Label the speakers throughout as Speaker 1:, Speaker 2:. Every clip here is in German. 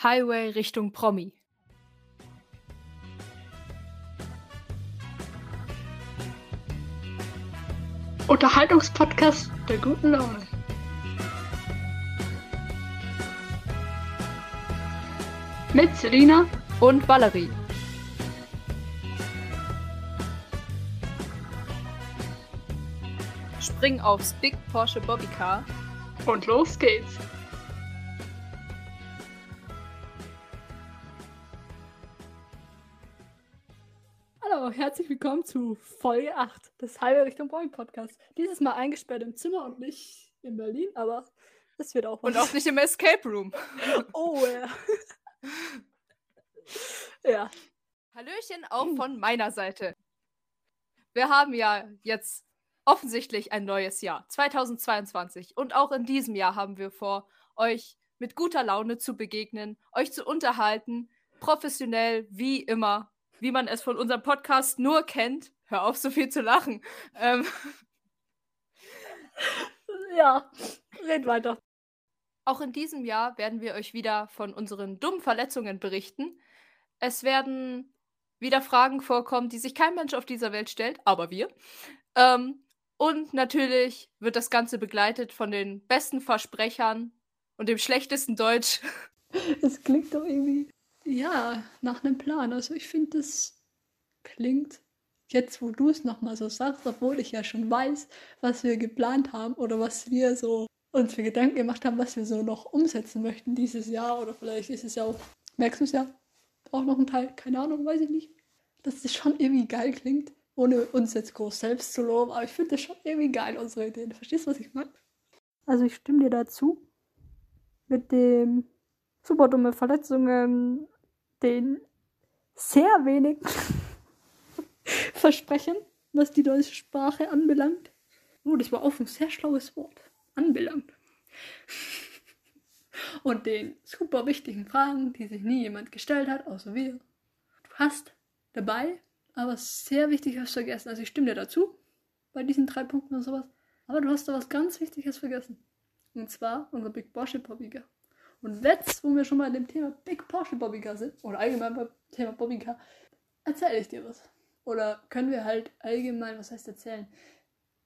Speaker 1: Highway Richtung Promi.
Speaker 2: Unterhaltungspodcast der guten Laune. Mit Selina
Speaker 1: und Valerie. Spring aufs Big Porsche Bobbycar.
Speaker 2: Und los geht's. Hallo, herzlich willkommen zu Folge 8 des Halbe Richtung Boeing Podcast. Dieses Mal eingesperrt im Zimmer und nicht in Berlin, aber das wird auch
Speaker 1: was. Und auch nicht im Escape Room.
Speaker 2: Oh ja. ja.
Speaker 1: Hallöchen auch von meiner Seite. Wir haben ja jetzt offensichtlich ein neues Jahr, 2022. Und auch in diesem Jahr haben wir vor, euch mit guter Laune zu begegnen, euch zu unterhalten, professionell wie immer wie man es von unserem Podcast nur kennt. Hör auf, so viel zu lachen. Ähm.
Speaker 2: Ja, red weiter.
Speaker 1: Auch in diesem Jahr werden wir euch wieder von unseren dummen Verletzungen berichten. Es werden wieder Fragen vorkommen, die sich kein Mensch auf dieser Welt stellt, aber wir. Ähm, und natürlich wird das Ganze begleitet von den besten Versprechern und dem schlechtesten Deutsch.
Speaker 2: Es klingt doch irgendwie ja, nach einem Plan. Also ich finde, das klingt jetzt, wo du es nochmal so sagst, obwohl ich ja schon weiß, was wir geplant haben oder was wir so uns für Gedanken gemacht haben, was wir so noch umsetzen möchten dieses Jahr oder vielleicht ist es ja auch nächstes Jahr auch noch ein Teil, keine Ahnung, weiß ich nicht. Dass das schon irgendwie geil klingt, ohne uns jetzt groß selbst zu loben, aber ich finde das schon irgendwie geil, unsere Ideen. Verstehst du, was ich meine? Also ich stimme dir dazu. Mit dem super dumme Verletzungen, den sehr wenig Versprechen, was die deutsche Sprache anbelangt. Oh, das war auch ein sehr schlaues Wort. Anbelangt. Und den super wichtigen Fragen, die sich nie jemand gestellt hat, außer wir. Du hast dabei, aber sehr wichtig hast vergessen. Also ich stimme dir dazu, bei diesen drei Punkten und sowas. Aber du hast da was ganz Wichtiges vergessen. Und zwar unser Big Bobbyger. Und jetzt, wo wir schon mal in dem Thema Big Porsche Bobbycar sind, oder allgemein beim Thema Bobbycar, erzähle ich dir was. Oder können wir halt allgemein, was heißt erzählen?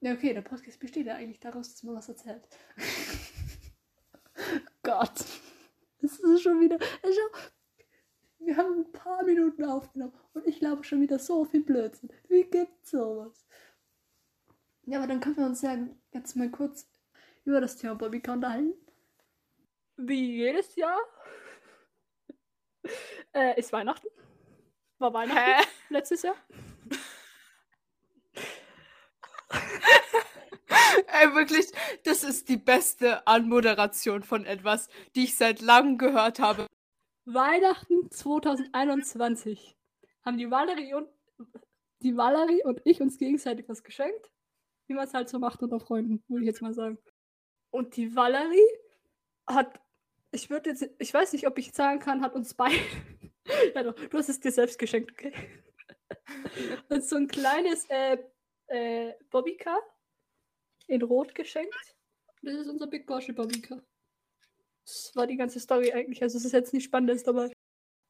Speaker 2: Ja, okay, der Podcast besteht ja eigentlich daraus, dass man was erzählt. Gott. Das ist schon wieder. Schau, wir haben ein paar Minuten aufgenommen und ich glaube schon wieder so viel Blödsinn. Wie gibt's sowas? Ja, aber dann können wir uns ja jetzt mal kurz über das Thema Bobbycar unterhalten wie jedes Jahr äh, ist Weihnachten. War Weihnachten Hä? letztes Jahr.
Speaker 1: Ey, wirklich, das ist die beste Anmoderation von etwas, die ich seit langem gehört habe.
Speaker 2: Weihnachten 2021 haben die Valerie und die Valerie und ich uns gegenseitig was geschenkt. Wie man es halt so macht unter Freunden, würde ich jetzt mal sagen. Und die Valerie hat ich würde jetzt, ich weiß nicht, ob ich sagen kann, hat uns beide. ja, doch, du hast es dir selbst geschenkt, okay? Und so ein kleines äh, äh, Bobbycar in Rot geschenkt. Das ist unser Big Porsche Bobbycar. Das war die ganze Story eigentlich. Also es ist jetzt nicht Spannendes dabei.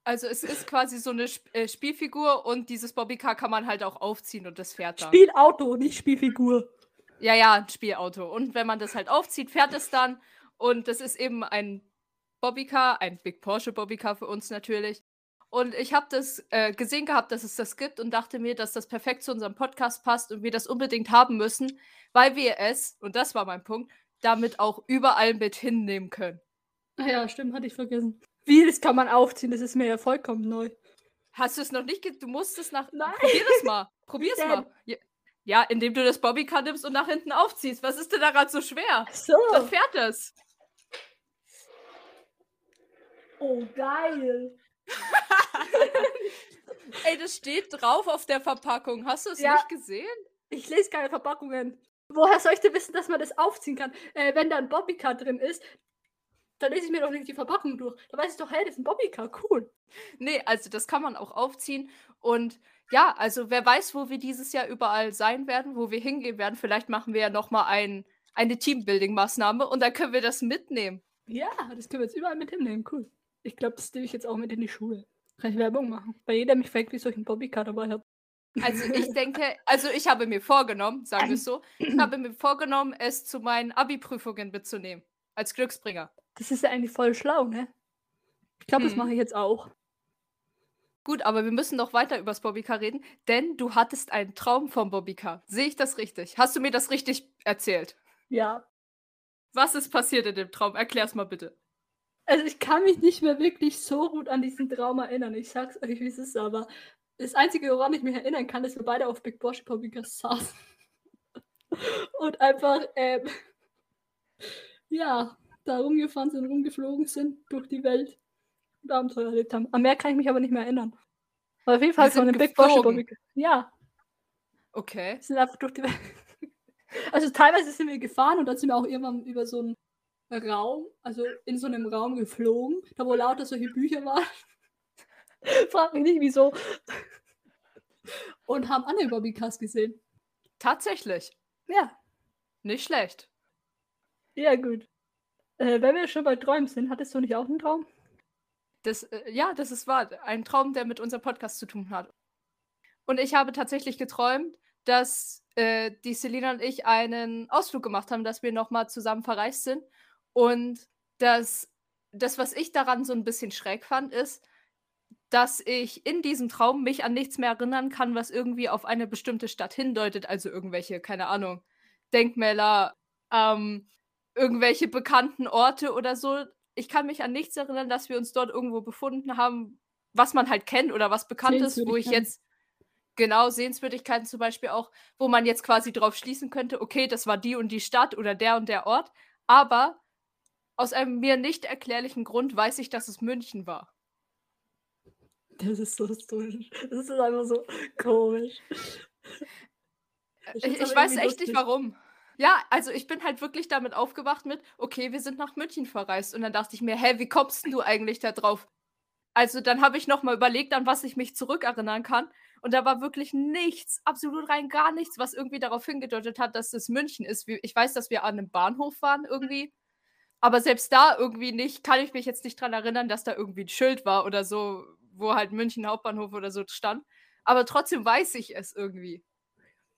Speaker 1: Also es ist quasi so eine Sp äh, Spielfigur und dieses Bobbycar kann man halt auch aufziehen und das fährt dann.
Speaker 2: Spielauto, nicht Spielfigur.
Speaker 1: Ja, ja, ein Spielauto. Und wenn man das halt aufzieht, fährt es dann. Und das ist eben ein Bobbycar, ein Big Porsche Bobbycar für uns natürlich. Und ich habe das äh, gesehen gehabt, dass es das gibt und dachte mir, dass das perfekt zu unserem Podcast passt und wir das unbedingt haben müssen, weil wir es, und das war mein Punkt, damit auch überall mit hinnehmen können.
Speaker 2: Ah ja, stimmt, hatte ich vergessen. Wie, das kann man aufziehen, das ist mir ja vollkommen neu.
Speaker 1: Hast du es noch nicht? Du musst es nach. Nein. Probier das mal. Probier es mal. Ja, indem du das Bobbycar nimmst und nach hinten aufziehst. Was ist denn da gerade so schwer?
Speaker 2: So.
Speaker 1: Dann fährt es.
Speaker 2: Oh, geil.
Speaker 1: Ey, das steht drauf auf der Verpackung. Hast du es ja. nicht gesehen?
Speaker 2: Ich lese keine Verpackungen. Woher soll ich denn wissen, dass man das aufziehen kann? Äh, wenn da ein Bobbycar drin ist, dann lese ich mir doch nicht die Verpackung durch. Da weiß ich doch, hey, das ist ein Bobbycar, cool.
Speaker 1: Nee, also das kann man auch aufziehen. Und ja, also wer weiß, wo wir dieses Jahr überall sein werden, wo wir hingehen werden. Vielleicht machen wir ja nochmal ein, eine Teambuilding-Maßnahme und dann können wir das mitnehmen.
Speaker 2: Ja, das können wir jetzt überall mit hinnehmen, cool. Ich glaube, das nehme ich jetzt auch mit in die Schule. Kann ich Werbung machen? Bei jeder mich fragt, wieso ich einen Bobbycar dabei habe.
Speaker 1: Also ich denke, also ich habe mir vorgenommen, sagen wir es so, ich habe mir vorgenommen, es zu meinen Abi-Prüfungen mitzunehmen. Als Glücksbringer.
Speaker 2: Das ist ja eigentlich voll schlau, ne? Ich glaube, das
Speaker 1: Mhm.
Speaker 2: mache ich jetzt auch.
Speaker 1: Gut, aber wir müssen noch weiter übers Bobbycar reden, denn du hattest einen Traum vom Bobbycar. Sehe ich das richtig? Hast du mir das richtig erzählt?
Speaker 2: Ja.
Speaker 1: Was ist passiert in dem Traum? Erklär's mal bitte.
Speaker 2: Also ich kann mich nicht mehr wirklich so gut an diesen Traum erinnern. Ich sag's euch, wie es ist, aber das Einzige, woran ich mich erinnern kann, ist, wir beide auf Big Bosch Bobbycars saßen. Und einfach, ähm, ja, da rumgefahren sind, rumgeflogen sind durch die Welt und Abenteuer erlebt haben. An mehr kann ich mich aber nicht mehr erinnern. Aber auf jeden Fall von dem Big Bosch. Bobbycar. Ja,
Speaker 1: Okay.
Speaker 2: wir sind einfach durch die Welt. Also teilweise sind wir gefahren und dann sind wir auch irgendwann über so einen Raum, also in so einem Raum geflogen, da wo lauter solche Bücher waren. Frag mich nicht, wieso. Und haben andere Bobbycars gesehen.
Speaker 1: Tatsächlich.
Speaker 2: Ja,
Speaker 1: Nicht schlecht.
Speaker 2: ja gut. Äh, wenn wir schon bei Träumen sind, hattest du nicht auch einen Traum?
Speaker 1: Das, äh, ja, das ist wahr. Ein Traum, der mit unserem Podcast zu tun hat. Und ich habe tatsächlich geträumt, dass äh, die Selina und ich einen Ausflug gemacht haben, dass wir nochmal zusammen verreist sind. Und das, das, was ich daran so ein bisschen schräg fand, ist, dass ich in diesem Traum mich an nichts mehr erinnern kann, was irgendwie auf eine bestimmte Stadt hindeutet. Also irgendwelche, keine Ahnung, Denkmäler, ähm, irgendwelche bekannten Orte oder so. Ich kann mich an nichts erinnern, dass wir uns dort irgendwo befunden haben, was man halt kennt oder was bekannt ist, wo ich jetzt genau Sehenswürdigkeiten zum Beispiel auch, wo man jetzt quasi drauf schließen könnte, okay, das war die und die Stadt oder der und der Ort. Aber aus einem mir nicht erklärlichen Grund weiß ich, dass es München war.
Speaker 2: Das ist so strange. Das ist einfach so komisch.
Speaker 1: Ich, ich weiß echt nicht
Speaker 2: lustig.
Speaker 1: warum. Ja, also ich bin halt wirklich damit aufgewacht mit, okay, wir sind nach München verreist. Und dann dachte ich mir, hä, wie kommst du eigentlich da drauf? Also dann habe ich nochmal überlegt, an was ich mich zurückerinnern kann. Und da war wirklich nichts, absolut rein gar nichts, was irgendwie darauf hingedeutet hat, dass es München ist. Ich weiß, dass wir an einem Bahnhof waren irgendwie. Aber selbst da irgendwie nicht, kann ich mich jetzt nicht dran erinnern, dass da irgendwie ein Schild war oder so, wo halt München Hauptbahnhof oder so stand. Aber trotzdem weiß ich es irgendwie.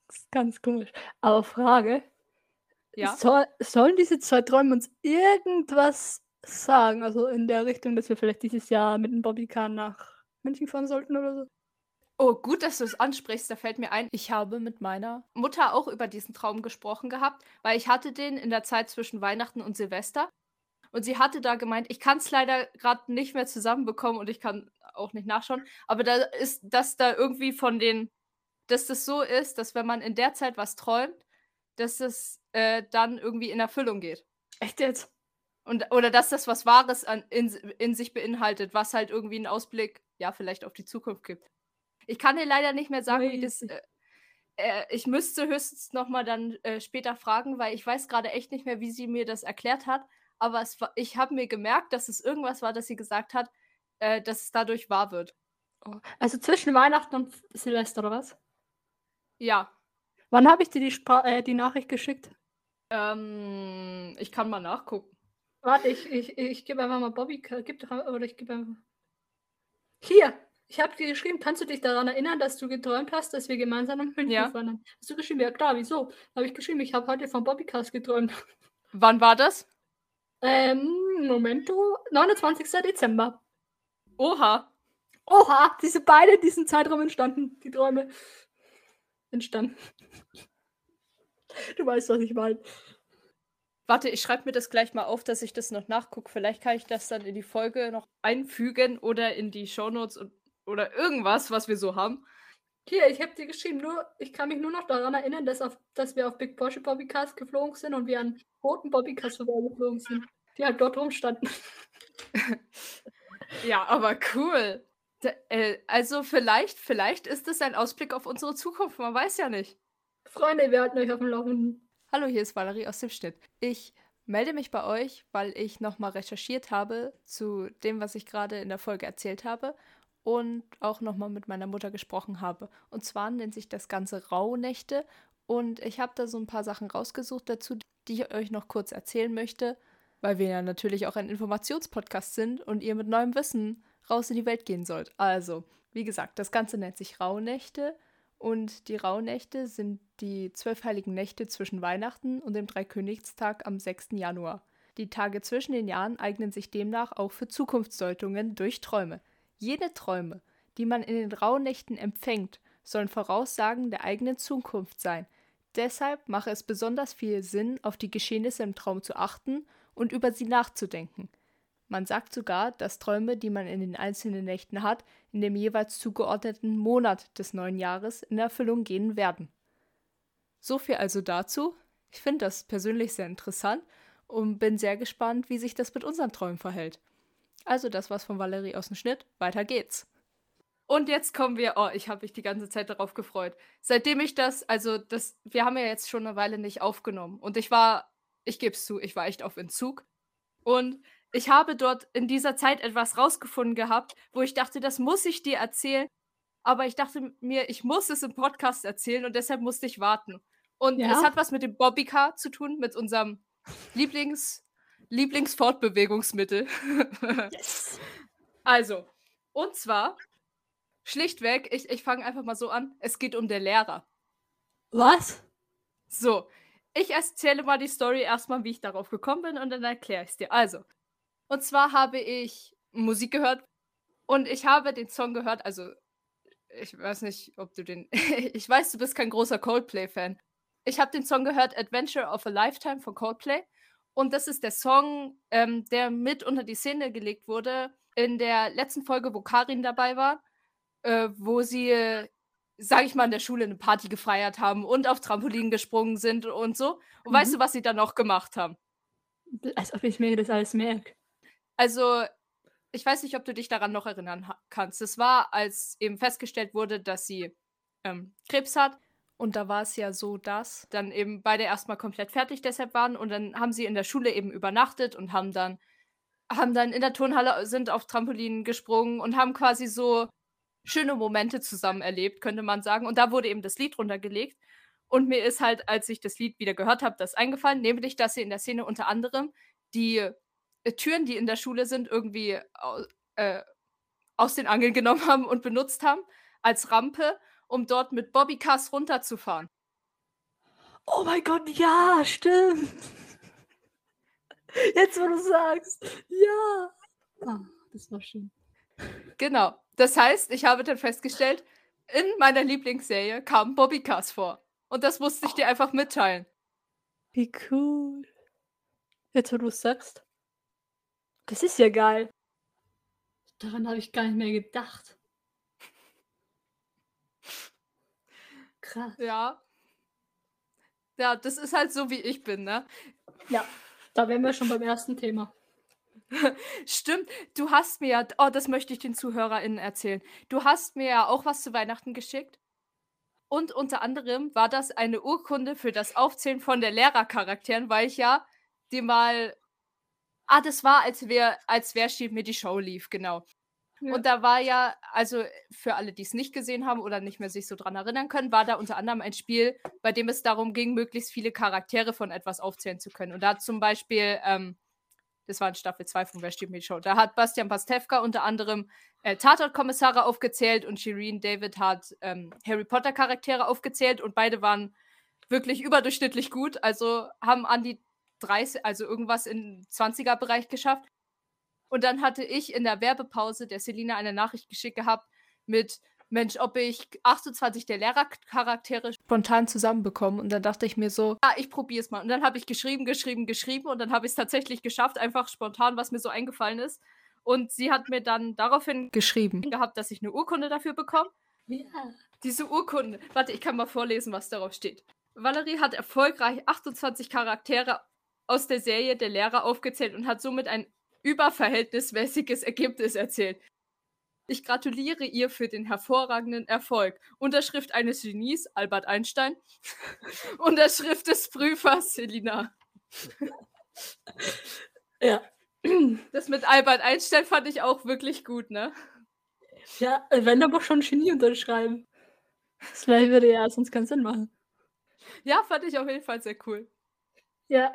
Speaker 2: Das ist ganz komisch. Aber Frage,
Speaker 1: Ja.
Speaker 2: soll, sollen diese zwei Träume uns irgendwas sagen? Also in der Richtung, dass wir vielleicht dieses Jahr mit dem Bobbycar nach München fahren sollten oder so?
Speaker 1: Oh, gut, dass du es ansprichst. Da fällt mir ein, ich habe mit meiner Mutter auch über diesen Traum gesprochen gehabt, weil ich hatte den in der Zeit zwischen Weihnachten und Silvester. Und sie hatte da gemeint, ich kann es leider gerade nicht mehr zusammenbekommen und ich kann auch nicht nachschauen. Aber da ist, dass da irgendwie von den, dass das so ist, dass wenn man in der Zeit was träumt, dass es äh, dann irgendwie in Erfüllung geht.
Speaker 2: Echt jetzt?
Speaker 1: Und, oder dass das was Wahres an, in, in sich beinhaltet, was halt irgendwie einen Ausblick, ja, vielleicht auf die Zukunft gibt. Ich kann dir leider nicht mehr sagen, wie das. Äh, äh, ich müsste höchstens nochmal dann äh, später fragen, weil ich weiß gerade echt nicht mehr, wie sie mir das erklärt hat. Aber war, ich habe mir gemerkt, dass es irgendwas war, dass sie gesagt hat, äh, dass es dadurch wahr wird.
Speaker 2: Oh. Also zwischen Weihnachten und Silvester oder was?
Speaker 1: Ja.
Speaker 2: Wann habe ich dir die, Spra äh, die Nachricht geschickt?
Speaker 1: Ähm, ich kann mal nachgucken.
Speaker 2: Warte, ich, ich, ich gebe einfach mal Bobbycar. Gib doch, oder ich gebe einfach. Hier! Ich habe dir geschrieben, kannst du dich daran erinnern, dass du geträumt hast, dass wir gemeinsam nach München
Speaker 1: Ja.
Speaker 2: fahren? Hast du geschrieben? Ja klar, wieso? Habe ich geschrieben, ich habe heute von Bobbycars geträumt.
Speaker 1: Wann war das?
Speaker 2: Ähm, Momento, 29. Dezember.
Speaker 1: Oha.
Speaker 2: Oha, diese beide in diesem Zeitraum entstanden, die Träume. Entstanden. Du weißt, was ich meine.
Speaker 1: Warte, ich schreibe mir das gleich mal auf, dass ich das noch nachgucke. Vielleicht kann ich das dann in die Folge noch einfügen oder in die Shownotes und, oder irgendwas, was wir so haben.
Speaker 2: Hier, ich habe dir geschrieben, nur, ich kann mich nur noch daran erinnern, dass, auf, dass wir auf Big Porsche Bobbycars geflogen sind und wir an roten Bobbycars vorbeigeflogen sind, die halt dort rumstanden.
Speaker 1: Ja, aber cool. Da, äh, also vielleicht, vielleicht ist es ein Ausblick auf unsere Zukunft. Man weiß ja nicht.
Speaker 2: Freunde, wir halten euch auf dem Laufenden.
Speaker 1: Hallo, hier ist Valerie aus dem Schnitt. Ich melde mich bei euch, weil ich nochmal recherchiert habe zu dem, was ich gerade in der Folge erzählt habe und auch nochmal mit meiner Mutter gesprochen habe. Und zwar nennt sich das Ganze Rauhnächte und ich habe da so ein paar Sachen rausgesucht dazu, die ich euch noch kurz erzählen möchte. Weil wir ja natürlich auch ein Informationspodcast sind und ihr mit neuem Wissen raus in die Welt gehen sollt. Also, wie gesagt, das Ganze nennt sich Rauhnächte und die Rauhnächte sind die zwölf heiligen Nächte zwischen Weihnachten und dem Dreikönigstag am 6. Januar. Die Tage zwischen den Jahren eignen sich demnach auch für Zukunftsdeutungen durch Träume. Jene Träume, die man in den Rauhnächten empfängt, sollen Voraussagen der eigenen Zukunft sein. Deshalb mache es besonders viel Sinn, auf die Geschehnisse im Traum zu achten und über sie nachzudenken. Man sagt sogar, dass Träume, die man in den einzelnen Nächten hat, in dem jeweils zugeordneten Monat des neuen Jahres in Erfüllung gehen werden. So viel also dazu. Ich finde das persönlich sehr interessant und bin sehr gespannt, wie sich das mit unseren Träumen verhält. Also das war's von Valerie aus dem Schnitt. Weiter geht's. Und jetzt kommen wir, oh, ich habe mich die ganze Zeit darauf gefreut. Seitdem ich das, also das, wir haben ja jetzt schon eine Weile nicht aufgenommen. Und ich war, ich gebe es zu, ich war echt auf Entzug. Und ich habe dort in dieser Zeit etwas rausgefunden gehabt, wo ich dachte, das muss ich dir erzählen. Aber ich dachte mir, ich muss es im Podcast erzählen und deshalb musste ich warten. Und ja? es hat was mit dem Bobbycar zu tun, mit unserem Lieblings, Lieblingsfortbewegungsmittel. Yes. Also, und zwar, schlichtweg, ich, ich fange einfach mal so an, es geht um den Lehrer.
Speaker 2: Was?
Speaker 1: So, ich erzähle mal die Story erstmal, wie ich darauf gekommen bin und dann erkläre ich es dir. Also, und zwar habe ich Musik gehört und ich habe den Song gehört, also ich weiß nicht, ob du den. ich weiß, du bist kein großer Coldplay-Fan. Ich habe den Song gehört, Adventure of a Lifetime von Coldplay. Und das ist der Song, ähm, der mit unter die Szene gelegt wurde in der letzten Folge, wo Karin dabei war, äh, wo sie, äh, sag ich mal, in der Schule eine Party gefeiert haben und auf Trampolin gesprungen sind und so. Und mhm. weißt du, was sie dann noch gemacht haben?
Speaker 2: Als ob ich mir das alles merke.
Speaker 1: Also, ich weiß nicht, ob du dich daran noch erinnern kannst. Es war, als eben festgestellt wurde, dass sie ähm, Krebs hat. Und da war es ja so, dass dann eben beide erstmal komplett fertig deshalb waren. Und dann haben sie in der Schule eben übernachtet und haben dann, haben dann in der Turnhalle, sind auf Trampolinen gesprungen und haben quasi so schöne Momente zusammen erlebt, könnte man sagen. Und da wurde eben das Lied runtergelegt. Und mir ist halt, als ich das Lied wieder gehört habe, das eingefallen, nämlich, dass sie in der Szene unter anderem die äh, Türen, die in der Schule sind, irgendwie äh, aus den Angeln genommen haben und benutzt haben als Rampe, um dort mit Bobbycars runterzufahren.
Speaker 2: Oh mein Gott, ja, stimmt. Jetzt, wo du sagst, ja. Ah, das war schön.
Speaker 1: Genau. Das heißt, ich habe dann festgestellt, in meiner Lieblingsserie kamen Bobbycars vor. Und das musste ich dir einfach mitteilen.
Speaker 2: Wie cool. Jetzt, wo du es sagst. Das ist ja geil. Daran habe ich gar nicht mehr gedacht.
Speaker 1: Krass. Ja. Ja, das ist halt so, wie ich bin, ne?
Speaker 2: Ja, da wären wir schon beim ersten Thema.
Speaker 1: Stimmt, du hast mir ja, oh, das möchte ich den ZuhörerInnen erzählen. Du hast mir ja auch was zu Weihnachten geschickt. Und unter anderem war das eine Urkunde für das Aufzählen von der Lehrercharakteren, weil ich ja die mal Ah, das war, als wer, als wer steht mir die Show lief, genau. Und da war ja, also für alle, die es nicht gesehen haben oder nicht mehr sich so dran erinnern können, war da unter anderem ein Spiel, bei dem es darum ging, möglichst viele Charaktere von etwas aufzählen zu können. Und da hat zum Beispiel, ähm, das war in Staffel 2 von Wer steht mir Show, da hat Bastian Pastewka unter anderem äh, Tatort-Kommissare aufgezählt und Shireen David hat ähm, Harry Potter-Charaktere aufgezählt und beide waren wirklich überdurchschnittlich gut. Also haben an die 30, also irgendwas im 20er-Bereich geschafft. Und dann hatte ich in der Werbepause der Selina eine Nachricht geschickt gehabt mit, Mensch, ob ich 28 der Lehrercharaktere spontan zusammenbekomme. Und dann dachte ich mir so, ja, ich probiere es mal. Und dann habe ich geschrieben, geschrieben, geschrieben und dann habe ich es tatsächlich geschafft, einfach spontan, was mir so eingefallen ist. Und sie hat mir dann daraufhin geschrieben gehabt, dass ich eine Urkunde dafür bekomme. Ja. Diese Urkunde. Warte, ich kann mal vorlesen, was darauf steht. Valerie hat erfolgreich 28 Charaktere aus der Serie der Lehrer aufgezählt und hat somit ein überverhältnismäßiges Ergebnis erzählt. Ich gratuliere ihr für den hervorragenden Erfolg. Unterschrift eines Genies, Albert Einstein. Unterschrift des Prüfers, Selina.
Speaker 2: Ja.
Speaker 1: Das mit Albert Einstein fand ich auch wirklich gut, ne?
Speaker 2: Ja, wenn aber schon Genie unterschreiben. Das würde ja sonst keinen Sinn machen.
Speaker 1: Ja, fand ich auf jeden Fall sehr cool.
Speaker 2: Ja,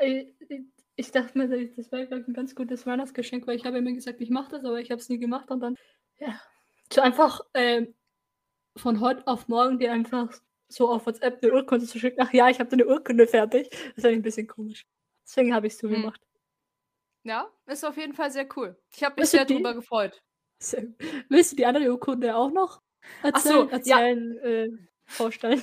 Speaker 2: ich, dachte mir, das wäre ein ganz gutes Weihnachtsgeschenk, weil ich habe mir gesagt, ich mache das, aber ich habe es nie gemacht und dann, ja, so einfach ähm, von heute auf morgen dir einfach so auf WhatsApp eine Urkunde zu schicken. Ach ja, ich habe eine Urkunde fertig. Das ist ein bisschen komisch. Deswegen habe ich es so hm. gemacht.
Speaker 1: Ja, ist auf jeden Fall sehr cool. Ich habe mich sehr darüber gefreut.
Speaker 2: Willst du die andere Urkunde auch noch erzählen, so, erzählen ja. äh, vorstellen?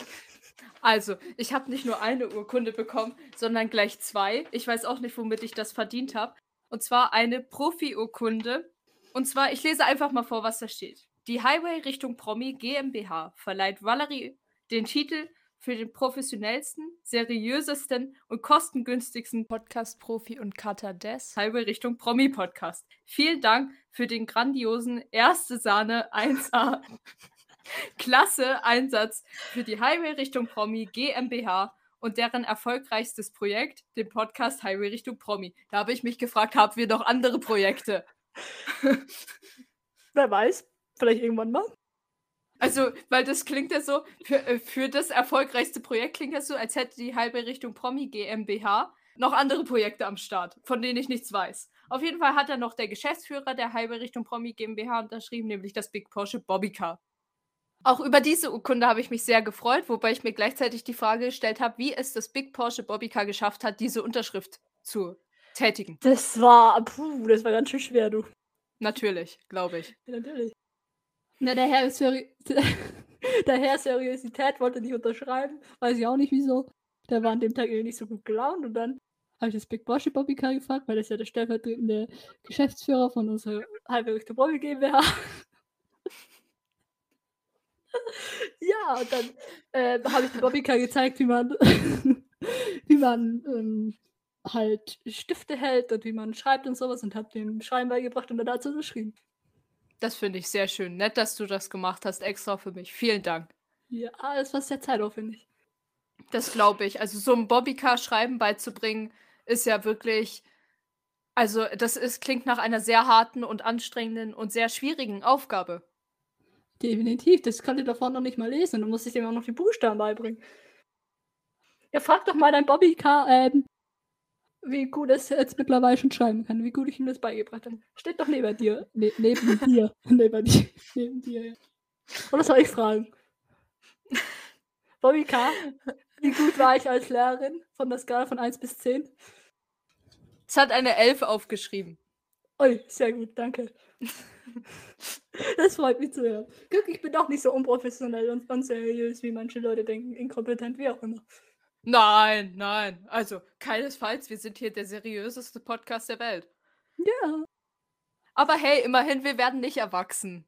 Speaker 1: Also, ich habe nicht nur eine Urkunde bekommen, sondern gleich zwei. Ich weiß auch nicht, womit ich das verdient habe. Und zwar eine Profi-Urkunde. Und zwar, ich lese einfach mal vor, was da steht. Die Highway Richtung Promi GmbH verleiht Valerie den Titel für den professionellsten, seriösesten und kostengünstigsten Podcast-Profi und Cutter des Highway Richtung Promi-Podcast. Vielen Dank für den grandiosen Erste Sahne 1A Klasse Einsatz für die Highway Richtung Promi GmbH und deren erfolgreichstes Projekt, den Podcast Highway Richtung Promi. Da habe ich mich gefragt, haben wir noch andere Projekte?
Speaker 2: Wer weiß, vielleicht irgendwann mal.
Speaker 1: Also, weil das klingt ja so, für, äh, für das erfolgreichste Projekt klingt das so, als hätte die halbe Richtung Promi GmbH noch andere Projekte am Start, von denen ich nichts weiß. Auf jeden Fall hat er noch der Geschäftsführer der halbe Richtung Promi GmbH unterschrieben, nämlich das Big Porsche Bobbycar. Auch über diese Urkunde habe ich mich sehr gefreut, wobei ich mir gleichzeitig die Frage gestellt habe, wie es das Big Porsche Bobbycar geschafft hat, diese Unterschrift zu tätigen.
Speaker 2: Das war, puh, das war ganz schön schwer, du.
Speaker 1: Natürlich, glaube ich.
Speaker 2: Ja, natürlich. Na, der Herr, Seri der Herr Seriosität wollte nicht unterschreiben. Weiß ich auch nicht wieso. Der war an dem Tag irgendwie nicht so gut gelaunt und dann habe ich das Big Bossy Bobby Car gefragt, weil das ja der stellvertretende Geschäftsführer von unserer halberichte Bobby GmbH. Ja, und dann äh, habe ich dem Bobby Car gezeigt, wie man, wie man ähm, halt Stifte hält und wie man schreibt und sowas und habe dem Schreiben beigebracht und dann dazu geschrieben.
Speaker 1: Das finde ich sehr schön. Nett, dass du das gemacht hast, extra für mich. Vielen Dank.
Speaker 2: Ja, das war sehr zeitaufwendig.
Speaker 1: Das glaube ich. Also so ein Bobbycar-Schreiben beizubringen, ist ja wirklich. Also, das ist, klingt nach einer sehr harten und anstrengenden und sehr schwierigen Aufgabe.
Speaker 2: Definitiv, das konnte davor noch nicht mal lesen. Du musst ich dem auch noch die Buchstaben beibringen. Ja, frag doch mal dein Bobbycar, ähm, wie gut es jetzt mittlerweile schon schreiben kann, wie gut ich ihm das beigebracht habe. Steht doch neben dir. Ne neben dir. neben dir. Neben dir, ja. Oder soll ich fragen? Bobby K., wie gut war ich als Lehrerin von der Skala von 1 bis 10?
Speaker 1: Es hat eine 11 aufgeschrieben.
Speaker 2: Ui, sehr gut, danke. das freut mich zu hören. Guck, ich bin doch nicht so unprofessionell und unseriös, wie manche Leute denken, inkompetent, wie auch immer.
Speaker 1: Nein, nein. Also, keinesfalls. Wir sind hier der seriöseste Podcast der Welt.
Speaker 2: Ja.
Speaker 1: Aber hey, immerhin, wir werden nicht erwachsen.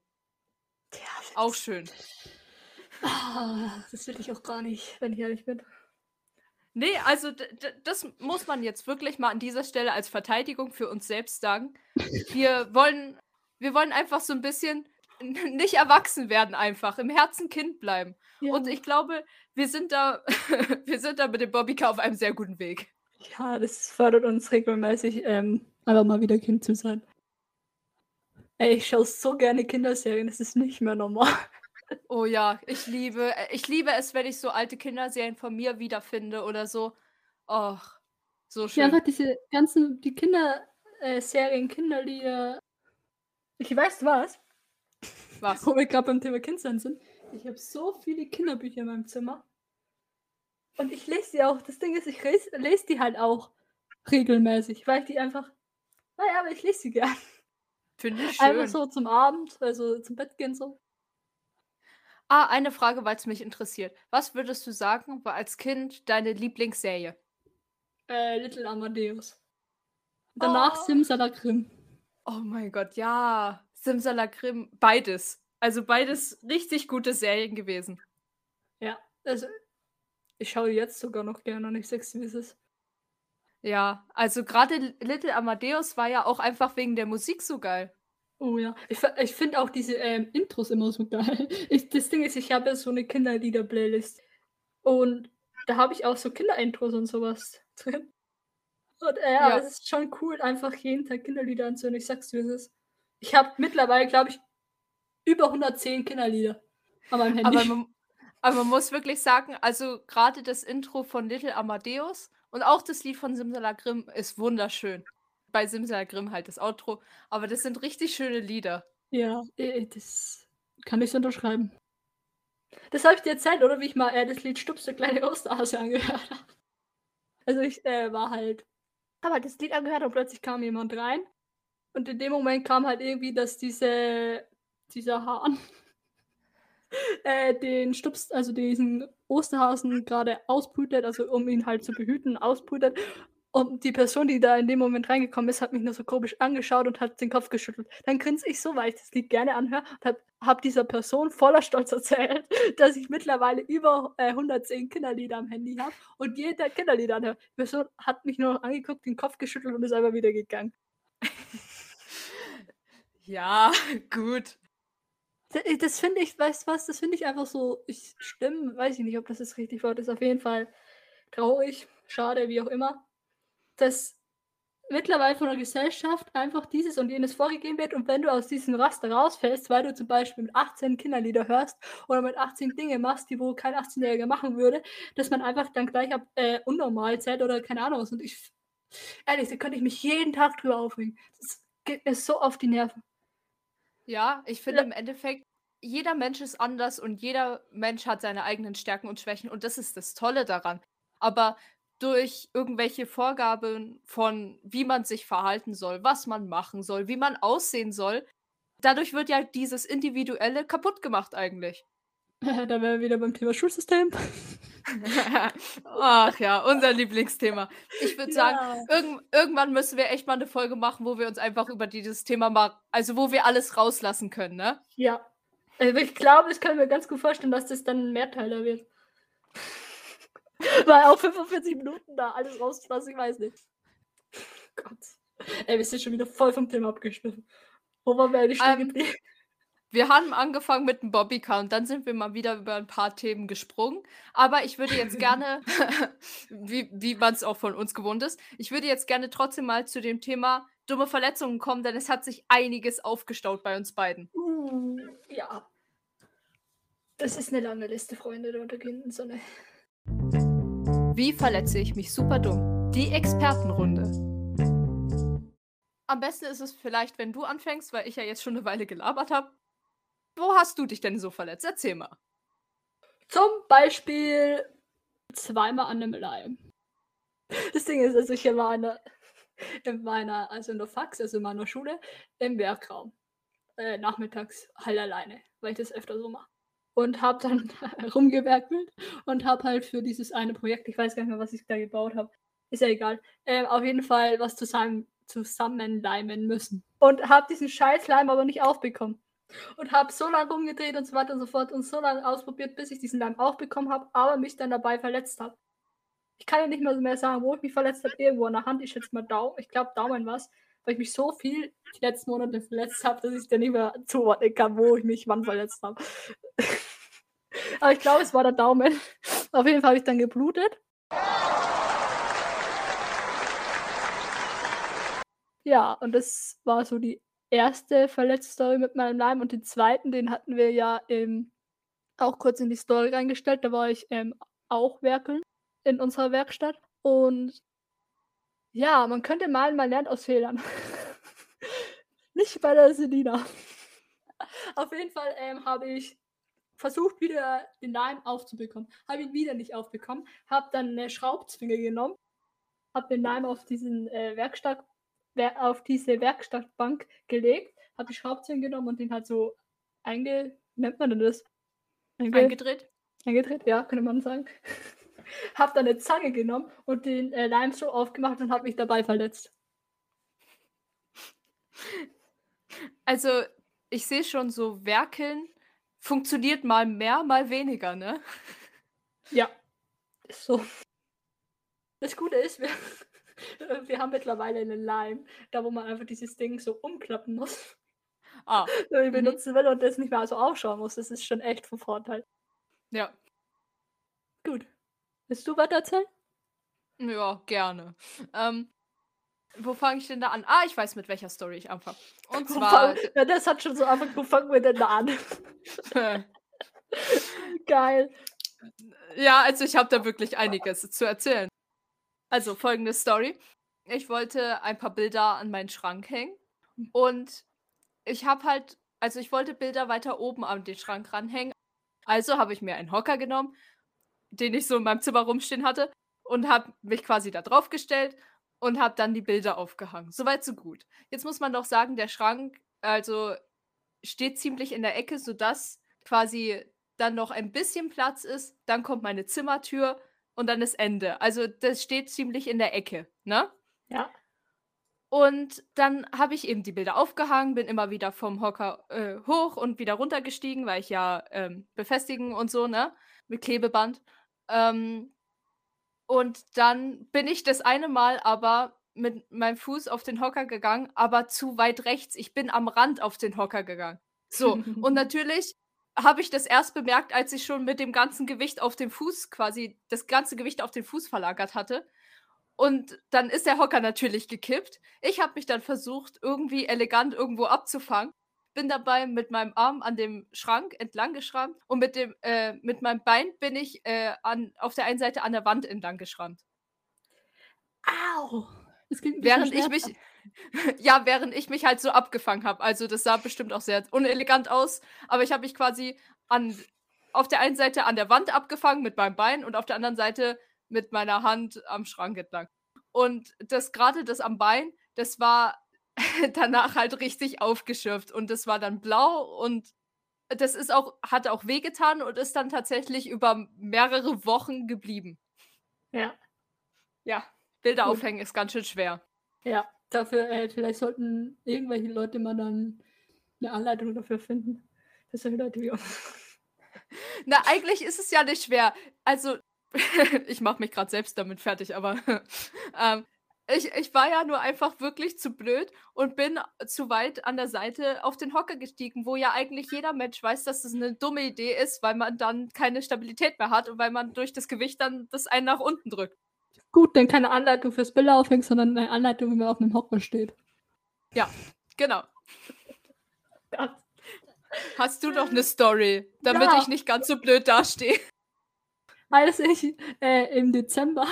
Speaker 1: Ja. Auch schön.
Speaker 2: Oh, das will ich auch gar nicht, wenn ich ehrlich bin.
Speaker 1: Nee, also das muss man jetzt wirklich mal an dieser Stelle als Verteidigung für uns selbst sagen. Wir wollen, wir wollen einfach so ein bisschen nicht erwachsen werden einfach, im Herzen Kind bleiben. Ja. Und ich glaube, wir sind da, wir sind da mit dem Bobbycar auf einem sehr guten Weg.
Speaker 2: Ja, das fördert uns regelmäßig, ähm, einfach mal wieder Kind zu sein. Ey, ich schaue so gerne Kinderserien, das ist nicht mehr normal.
Speaker 1: Oh ja, ich liebe, äh, ich liebe es, wenn ich so alte Kinderserien von mir wiederfinde oder so. Och, so schön.
Speaker 2: Ja, einfach diese ganzen, die Kinderserien, Kinderlieder. Ich weiß was. Was? Wo wir gerade beim Thema Kindsein sind. Ich habe so viele Kinderbücher in meinem Zimmer. Und ich lese die auch. Das Ding ist, ich lese, lese die halt auch regelmäßig, weil ich die einfach. Naja, aber ich lese sie gern.
Speaker 1: Finde ich schön.
Speaker 2: Einfach so zum Abend, also zum Bett gehen so.
Speaker 1: Ah, eine Frage, weil es mich interessiert. Was würdest du sagen, war als Kind deine Lieblingsserie?
Speaker 2: Äh, Little Amadeus. Danach oh. Simsalakrim.
Speaker 1: Oh mein Gott, ja. Simsalakrim, beides. Also beides richtig gute Serien gewesen.
Speaker 2: Ja, also ich schaue jetzt sogar noch gerne nicht Sex Mrs.
Speaker 1: Ja, also gerade Little Amadeus war ja auch einfach wegen der Musik so geil.
Speaker 2: Oh ja, ich, ich finde auch diese ähm, Intros immer so geil. Ich, das Ding ist, ich habe so eine Kinderlieder-Playlist und da habe ich auch so Kinderintros und sowas drin. Und äh, ja, es ist schon cool, einfach jeden Tag Kinderlieder anzuhören. Ich sag's dir, es ist. Ich habe mittlerweile, glaube ich, über 110 Kinderlieder an meinem Handy.
Speaker 1: Aber man, aber man muss wirklich sagen, also gerade das Intro von Little Amadeus Und auch das Lied von Simsalagrim ist wunderschön. Bei Simsalagrim halt das Outro. Aber das sind richtig schöne Lieder.
Speaker 2: Ja, äh, das kann ich so unterschreiben. Das habe ich dir erzählt, oder wie ich mal äh, das Lied Stups, der kleine Osterhase angehört habe. Also ich äh, war halt, habe halt das Lied angehört und plötzlich kam jemand rein. Und in dem Moment kam halt irgendwie, dass diese, dieser Hahn äh, den Stups, also diesen Osterhasen gerade ausbrütet, also um ihn halt zu behüten, ausbrütet. Und die Person, die da in dem Moment reingekommen ist, hat mich nur so komisch angeschaut und hat den Kopf geschüttelt. Dann grinse ich so, weil ich das Lied gerne anhöre und habe hab dieser Person voller Stolz erzählt, dass ich mittlerweile über äh, 110 Kinderlieder am Handy habe und jeder Kinderlieder anhöre. Die Person hat mich nur noch angeguckt, den Kopf geschüttelt und ist einfach wieder gegangen.
Speaker 1: ja, gut.
Speaker 2: Das, das finde ich, weißt du was, das finde ich einfach so, ich stimme, weiß ich nicht, ob das das richtig Wort ist, auf jeden Fall traurig, schade, wie auch immer dass mittlerweile von der Gesellschaft einfach dieses und jenes vorgegeben wird und wenn du aus diesem Raster rausfällst, weil du zum Beispiel mit 18 Kinderlieder hörst oder mit 18 Dinge machst, die wohl kein 18-Jähriger machen würde, dass man einfach dann gleich ab äh, unnormal zählt oder keine Ahnung was. Und ich, ehrlich, da könnte ich mich jeden Tag drüber aufregen. Das geht mir so auf die Nerven.
Speaker 1: Ja, ich finde ja. im Endeffekt, jeder Mensch ist anders und jeder Mensch hat seine eigenen Stärken und Schwächen und das ist das Tolle daran. Aber durch irgendwelche Vorgaben von, wie man sich verhalten soll, was man machen soll, wie man aussehen soll. Dadurch wird ja dieses Individuelle kaputt gemacht eigentlich.
Speaker 2: da wären wir wieder beim Thema Schulsystem.
Speaker 1: Ach ja, unser Lieblingsthema. Ich würde sagen, ja. irg irgendwann müssen wir echt mal eine Folge machen, wo wir uns einfach über dieses Thema mal, also wo wir alles rauslassen können, ne?
Speaker 2: Ja. Also ich glaube, ich kann mir ganz gut vorstellen, dass das dann ein Mehrteiler wird. Weil auch 45 Minuten da alles rauslassen, ich weiß nicht. Gott. Ey, wir sind schon wieder voll vom Thema abgeschnitten. Wo waren wir eigentlich
Speaker 1: ähm, Wir haben angefangen mit dem Bobbycar und dann sind wir mal wieder über ein paar Themen gesprungen. Aber ich würde jetzt gerne, wie, wie man es auch von uns gewohnt ist, ich würde jetzt gerne trotzdem mal zu dem Thema dumme Verletzungen kommen, denn es hat sich einiges aufgestaut bei uns beiden.
Speaker 2: Uh, ja. Das ist eine lange Liste, Freunde der untergehenden Sonne.
Speaker 1: Wie verletze ich mich super dumm? Die Expertenrunde. Am besten ist es vielleicht, wenn du anfängst, weil ich ja jetzt schon eine Weile gelabert habe. Wo hast du dich denn so verletzt? Erzähl mal.
Speaker 2: Zum Beispiel zweimal an einem Leim. Das Ding ist, also ich war in, in meiner, also in der Fax, also in meiner Schule, im Werkraum. Äh, nachmittags halt alleine, weil ich das öfter so mache und habe dann rumgewerkelt und habe halt für dieses eine Projekt, ich weiß gar nicht mehr, was ich da gebaut habe, ist ja egal, äh, auf jeden Fall was zusammen, zusammenleimen müssen. Und habe diesen Scheißleim aber nicht aufbekommen. Und habe so lange rumgedreht und so weiter und so fort und so lange ausprobiert, bis ich diesen Leim aufbekommen habe, aber mich dann dabei verletzt habe. Ich kann ja nicht mehr, mehr sagen, wo ich mich verletzt habe. Irgendwo an der Hand, ich schätze mal Daumen, ich glaube Daumen was, weil ich mich so viel die letzten Monate verletzt habe, dass ich dann nicht mehr zuordnen kann, wo ich mich wann verletzt habe. Aber ich glaube, es war der Daumen. Auf jeden Fall habe ich dann geblutet. Ja, und das war so die erste verletzte Story mit meinem Leim. Und den zweiten, den hatten wir ja ähm, auch kurz in die Story reingestellt. Da war ich ähm, auch werkeln in unserer Werkstatt. Und ja, man könnte malen, man lernt aus Fehlern. Nicht bei der Selina. Auf jeden Fall ähm, habe ich versucht wieder den Leim aufzubekommen. Habe ihn wieder nicht aufbekommen. Habe dann eine Schraubzwinge genommen. Habe den Leim auf diesen äh, Werkstatt, auf diese Werkstattbank gelegt. Habe die Schraubzwinge genommen und den halt so einge... Nennt man denn das?
Speaker 1: Einge eingedreht?
Speaker 2: Eingedreht, ja, könnte man sagen. Habe dann eine Zange genommen und den äh, Leim so aufgemacht und habe mich dabei verletzt.
Speaker 1: Also, ich sehe schon so werkeln funktioniert mal mehr, mal weniger, ne?
Speaker 2: Ja, ist so. Das Gute ist, wir, wir haben mittlerweile einen Lime, da wo man einfach dieses Ding so umklappen muss. Ah. Wenn ich mhm. benutzen will und das nicht mehr so aufschauen muss. Das ist schon echt von Vorteil.
Speaker 1: Ja.
Speaker 2: Gut. Willst du was erzählen?
Speaker 1: Ja, gerne. Ähm, wo fange ich denn da an? Ah, ich weiß, mit welcher Story ich anfange. Und zwar.
Speaker 2: Ja, das hat schon so einfach, wo fangen wir denn da an? Geil.
Speaker 1: Ja, also ich habe da wirklich einiges zu erzählen. Also folgende Story. Ich wollte ein paar Bilder an meinen Schrank hängen und ich habe halt, also ich wollte Bilder weiter oben an den Schrank ranhängen. Also habe ich mir einen Hocker genommen, den ich so in meinem Zimmer rumstehen hatte und habe mich quasi da drauf gestellt und habe dann die Bilder aufgehangen. Soweit so gut. Jetzt muss man doch sagen, der Schrank also steht ziemlich in der Ecke, sodass quasi dann noch ein bisschen Platz ist. Dann kommt meine Zimmertür und dann ist Ende. Also das steht ziemlich in der Ecke, ne?
Speaker 2: Ja.
Speaker 1: Und dann habe ich eben die Bilder aufgehangen, bin immer wieder vom Hocker äh, hoch und wieder runtergestiegen, weil ich ja ähm, befestigen und so, ne? Mit Klebeband. Ähm, und dann bin ich das eine Mal aber mit meinem Fuß auf den Hocker gegangen, aber zu weit rechts. Ich bin am Rand auf den Hocker gegangen. So, und natürlich habe ich das erst bemerkt, als ich schon mit dem ganzen Gewicht auf den Fuß quasi das ganze Gewicht auf den Fuß verlagert hatte. Und dann ist der Hocker natürlich gekippt. Ich habe mich dann versucht, irgendwie elegant irgendwo abzufangen. Bin dabei mit meinem Arm an dem Schrank entlang geschrammt und mit, dem, äh, mit meinem Bein bin ich äh, an, auf der einen Seite an der Wand entlang geschrammt.
Speaker 2: Au!
Speaker 1: während ich mich, ja, während ich mich halt so abgefangen habe. Also das sah bestimmt auch sehr unelegant aus, aber ich habe mich quasi an, auf der einen Seite an der Wand abgefangen mit meinem Bein und auf der anderen Seite mit meiner Hand am Schrank entlang. Und das gerade das am Bein, das war danach halt richtig aufgeschürft und das war dann blau und das ist auch, hat auch wehgetan und ist dann tatsächlich über mehrere Wochen geblieben.
Speaker 2: Ja.
Speaker 1: Ja, Bilder Gut. aufhängen ist ganz schön schwer.
Speaker 2: Ja, dafür, äh, vielleicht sollten irgendwelche Leute mal dann eine Anleitung dafür finden. Das sind Leute wie uns.
Speaker 1: Na, eigentlich ist es ja nicht schwer. Also, ich mache mich gerade selbst damit fertig, aber ähm, ich, ich war ja nur einfach wirklich zu blöd und bin zu weit an der Seite auf den Hocker gestiegen, wo ja eigentlich jeder Mensch weiß, dass das eine dumme Idee ist, weil man dann keine Stabilität mehr hat und weil man durch das Gewicht dann das einen nach unten drückt.
Speaker 2: Gut, dann keine Anleitung fürs Bilder aufhängen, sondern eine Anleitung, wie man auf einem Hocker steht.
Speaker 1: Ja, genau. Hast du doch eine Story, damit ja. ich nicht ganz so blöd dastehe?
Speaker 2: als ich äh, im Dezember,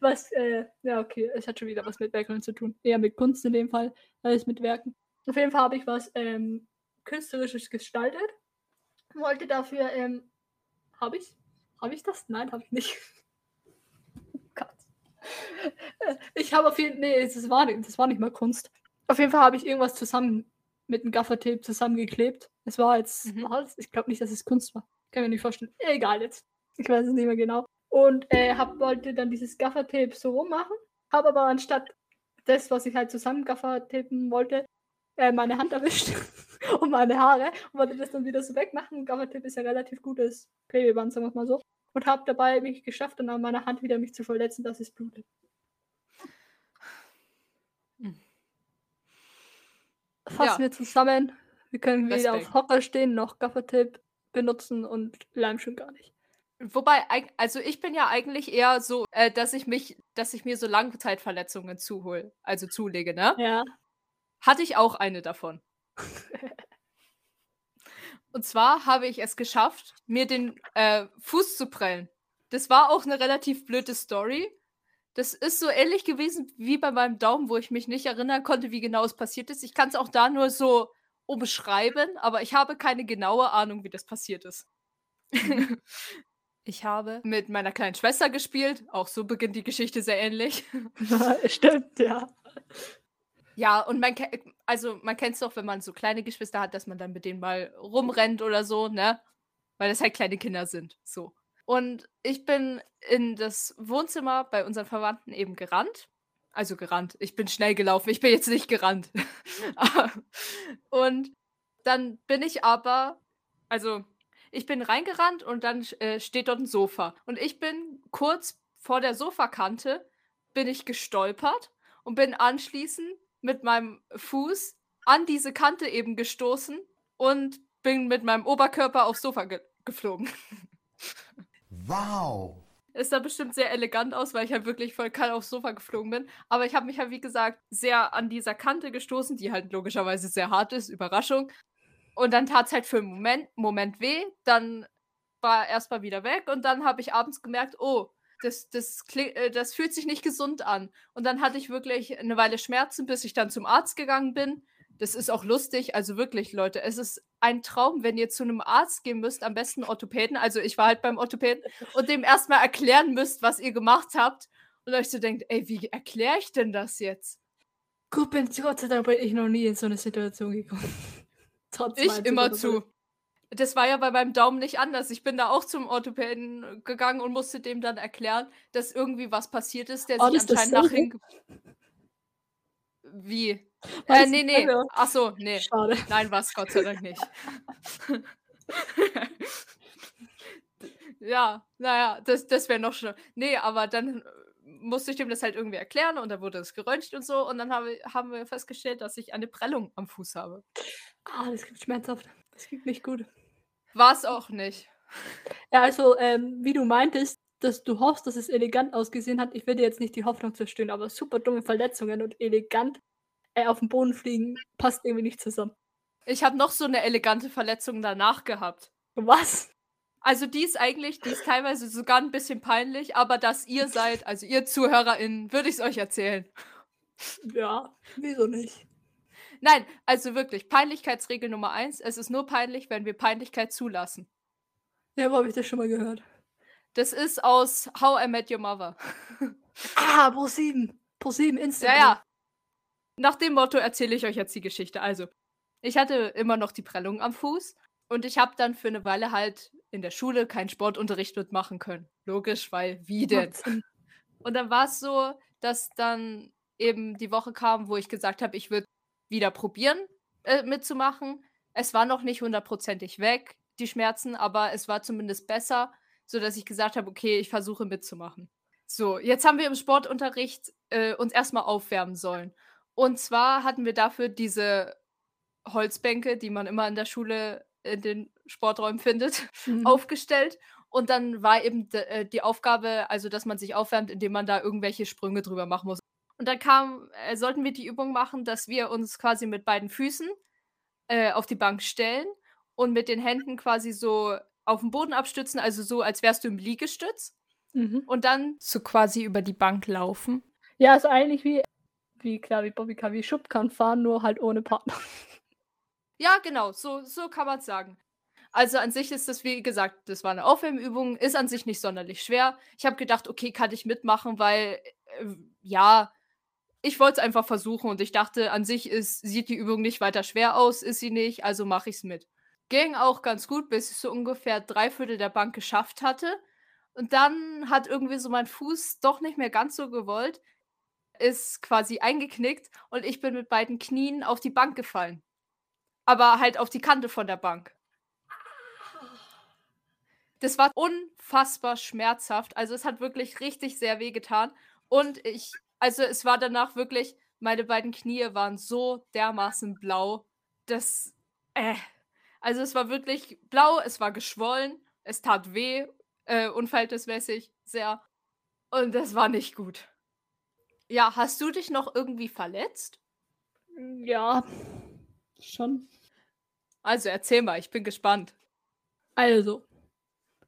Speaker 2: was, äh, ja, okay, es hat schon wieder was mit Werkeln zu tun. Eher mit Kunst in dem Fall, als mit Werken. Auf jeden Fall habe ich was ähm, Künstlerisches gestaltet. Wollte dafür, ähm, habe ich? Habe ich das? Nein, habe ich nicht. Gott. Ich habe auf jeden Fall, nee, das war, nicht, das war nicht mal Kunst. Auf jeden Fall habe ich irgendwas zusammen mit einem Gaffertape zusammengeklebt. Es war jetzt, mhm. ich glaube nicht, dass es Kunst war. Kann mir nicht vorstellen. Egal jetzt. Ich weiß es nicht mehr genau. Und äh, hab, wollte dann dieses Gaffertape so rummachen. Habe aber anstatt das, was ich halt zusammen Gaffertapen wollte, äh, meine Hand erwischt und meine Haare und wollte das dann wieder so wegmachen. Gaffertape ist ja relativ gutes Klebeband, sagen wir mal so. Und habe dabei mich geschafft, dann an meiner Hand wieder mich zu verletzen, dass es blutet. Fassen ja. wir zusammen. Wir können weder auf Hocker stehen noch Gaffertape benutzen und Leim schon gar nicht.
Speaker 1: Wobei, also ich bin ja eigentlich eher so, äh, dass ich mich, dass ich mir so Langzeitverletzungen zuhole, also zulege, ne?
Speaker 2: Ja.
Speaker 1: Hatte ich auch eine davon. Und zwar habe ich es geschafft, mir den äh, Fuß zu prellen. Das war auch eine relativ blöde Story. Das ist so ähnlich gewesen wie bei meinem Daumen, wo ich mich nicht erinnern konnte, wie genau es passiert ist. Ich kann es auch da nur so umschreiben, aber ich habe keine genaue Ahnung, wie das passiert ist. Ich habe mit meiner kleinen Schwester gespielt. Auch so beginnt die Geschichte sehr ähnlich.
Speaker 2: Stimmt, ja.
Speaker 1: Ja, und man, also man kennt es doch, wenn man so kleine Geschwister hat, dass man dann mit denen mal rumrennt oder so, ne? Weil das halt kleine Kinder sind. So. Und ich bin in das Wohnzimmer bei unseren Verwandten eben gerannt. Also gerannt. Ich bin schnell gelaufen. Ich bin jetzt nicht gerannt. und dann bin ich aber, also ich bin reingerannt und dann äh, steht dort ein Sofa. Und ich bin kurz vor der Sofakante bin ich gestolpert und bin anschließend mit meinem Fuß an diese Kante eben gestoßen und bin mit meinem Oberkörper aufs Sofa ge geflogen.
Speaker 3: Wow!
Speaker 1: Es sah bestimmt sehr elegant aus, weil ich halt wirklich voll kalt aufs Sofa geflogen bin. Aber ich habe mich halt, wie gesagt, sehr an dieser Kante gestoßen, die halt logischerweise sehr hart ist. Überraschung. Und dann tat es halt für einen Moment, Moment weh, dann war er erstmal wieder weg und dann habe ich abends gemerkt, oh, das, das, äh, das fühlt sich nicht gesund an. Und dann hatte ich wirklich eine Weile Schmerzen, bis ich dann zum Arzt gegangen bin. Das ist auch lustig. Also wirklich, Leute, es ist ein Traum, wenn ihr zu einem Arzt gehen müsst, am besten Orthopäden. Also ich war halt beim Orthopäden und dem erstmal erklären müsst, was ihr gemacht habt. Und euch so denkt, ey, wie erkläre ich denn das jetzt?
Speaker 2: Gut, bin Gott sei Dank bin ich noch nie in so eine Situation gekommen.
Speaker 1: Trotz ich immer zu. Das war ja bei meinem Daumen nicht anders. Ich bin da auch zum Orthopäden gegangen und musste dem dann erklären, dass irgendwie was passiert ist, der oh, sich anscheinend nach hin. Wie? Äh, nee, nee. Ach so, nee. Schade. Nein, was Gott sei Dank nicht. ja, naja, das, das wäre noch schön. Nee, aber dann musste ich dem das halt irgendwie erklären und dann wurde es geröntgt und so und dann habe, haben wir festgestellt, dass ich eine Prellung am Fuß habe.
Speaker 2: Ah, das klingt schmerzhaft. Das klingt nicht gut.
Speaker 1: War es auch nicht.
Speaker 2: Ja, also, ähm, wie du meintest, dass du hoffst, dass es elegant ausgesehen hat. Ich will dir jetzt nicht die Hoffnung zerstören, aber super dumme Verletzungen und elegant äh, auf den Boden fliegen passt irgendwie nicht zusammen.
Speaker 1: Ich habe noch so eine elegante Verletzung danach gehabt.
Speaker 2: Was?
Speaker 1: Also die ist eigentlich, die ist teilweise sogar ein bisschen peinlich, aber dass ihr seid, also ihr ZuhörerInnen, würde ich es euch erzählen.
Speaker 2: Ja, wieso nicht?
Speaker 1: Nein, also wirklich, Peinlichkeitsregel Nummer eins, es ist nur peinlich, wenn wir Peinlichkeit zulassen.
Speaker 2: Ja, wo habe ich das schon mal gehört?
Speaker 1: Das ist aus How I Met Your Mother.
Speaker 2: ah, Pro 7. Pro 7 Instagram.
Speaker 1: Ja, ja. Nach dem Motto erzähle ich euch jetzt die Geschichte. Also, ich hatte immer noch die Prellung am Fuß und ich habe dann für eine Weile halt in der Schule keinen Sportunterricht mitmachen können. Logisch, weil wie denn? Und dann war es so, dass dann eben die Woche kam, wo ich gesagt habe, ich würde wieder probieren äh, mitzumachen. Es war noch nicht hundertprozentig weg, die Schmerzen, aber es war zumindest besser, sodass ich gesagt habe, okay, ich versuche mitzumachen. So, jetzt haben wir im Sportunterricht äh, uns erstmal aufwärmen sollen. Und zwar hatten wir dafür diese Holzbänke, die man immer in der Schule in den Sporträumen findet, mhm. aufgestellt. Und dann war eben äh, die Aufgabe, also dass man sich aufwärmt, indem man da irgendwelche Sprünge drüber machen muss. Und dann kam, äh, sollten wir die Übung machen, dass wir uns quasi mit beiden Füßen äh, auf die Bank stellen und mit den Händen quasi so auf den Boden abstützen, also so, als wärst du im Liegestütz. Mhm. Und dann so quasi über die Bank laufen.
Speaker 2: Ja, ist eigentlich wie, wie klar, wie Bobby wie Schub kann fahren, nur halt ohne Partner.
Speaker 1: Ja, genau, so, so kann man es sagen. Also an sich ist das, wie gesagt, das war eine Aufwärmübung, ist an sich nicht sonderlich schwer. Ich habe gedacht, okay, kann ich mitmachen, weil äh, ja, ich wollte es einfach versuchen und ich dachte, an sich ist, sieht die Übung nicht weiter schwer aus, ist sie nicht, also mache ich es mit. Ging auch ganz gut, bis ich so ungefähr drei Viertel der Bank geschafft hatte. Und dann hat irgendwie so mein Fuß doch nicht mehr ganz so gewollt, ist quasi eingeknickt und ich bin mit beiden Knien auf die Bank gefallen aber halt auf die Kante von der Bank. Das war unfassbar schmerzhaft. Also es hat wirklich richtig sehr weh getan. Und ich, also es war danach wirklich, meine beiden Knie waren so dermaßen blau, dass, äh, also es war wirklich blau, es war geschwollen, es tat weh, äh, unverhältnismäßig sehr. Und das war nicht gut. Ja, hast du dich noch irgendwie verletzt?
Speaker 2: Ja, schon.
Speaker 1: Also erzähl mal, ich bin gespannt.
Speaker 2: Also,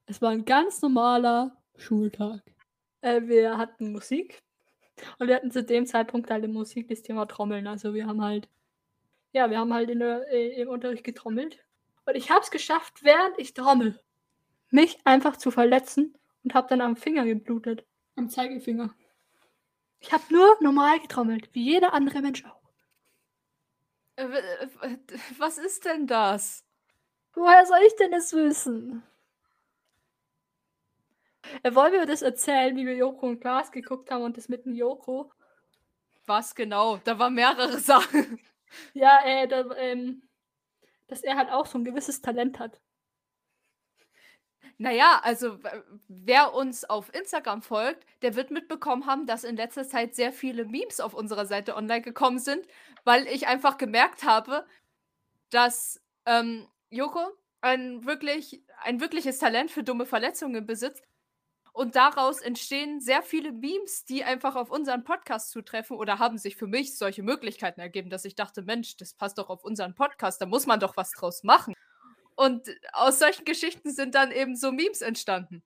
Speaker 2: es war ein ganz normaler Schultag. Äh, wir hatten Musik und wir hatten zu dem Zeitpunkt halt im Musik das Thema Trommeln. Also wir haben halt, ja, wir haben halt in der, äh, im Unterricht getrommelt. Und ich habe es geschafft, während ich trommel, mich einfach zu verletzen und habe dann am Finger geblutet. Am Zeigefinger. Ich habe nur normal getrommelt, wie jeder andere Mensch auch.
Speaker 1: Äh, äh, was ist denn das?
Speaker 2: Woher soll ich denn es wissen? Äh, wollen wir das erzählen, wie wir Joko und Glas geguckt haben und das mit dem Joko?
Speaker 1: Was genau? Da waren mehrere Sachen.
Speaker 2: Ja, äh, da, ähm, dass er halt auch so ein gewisses Talent hat.
Speaker 1: Naja, also wer uns auf Instagram folgt, der wird mitbekommen haben, dass in letzter Zeit sehr viele Memes auf unserer Seite online gekommen sind, weil ich einfach gemerkt habe, dass ähm, Joko ein, wirklich, ein wirkliches Talent für dumme Verletzungen besitzt. Und daraus entstehen sehr viele Memes, die einfach auf unseren Podcast zutreffen oder haben sich für mich solche Möglichkeiten ergeben, dass ich dachte, Mensch, das passt doch auf unseren Podcast, da muss man doch was draus machen. Und aus solchen Geschichten sind dann eben so Memes entstanden.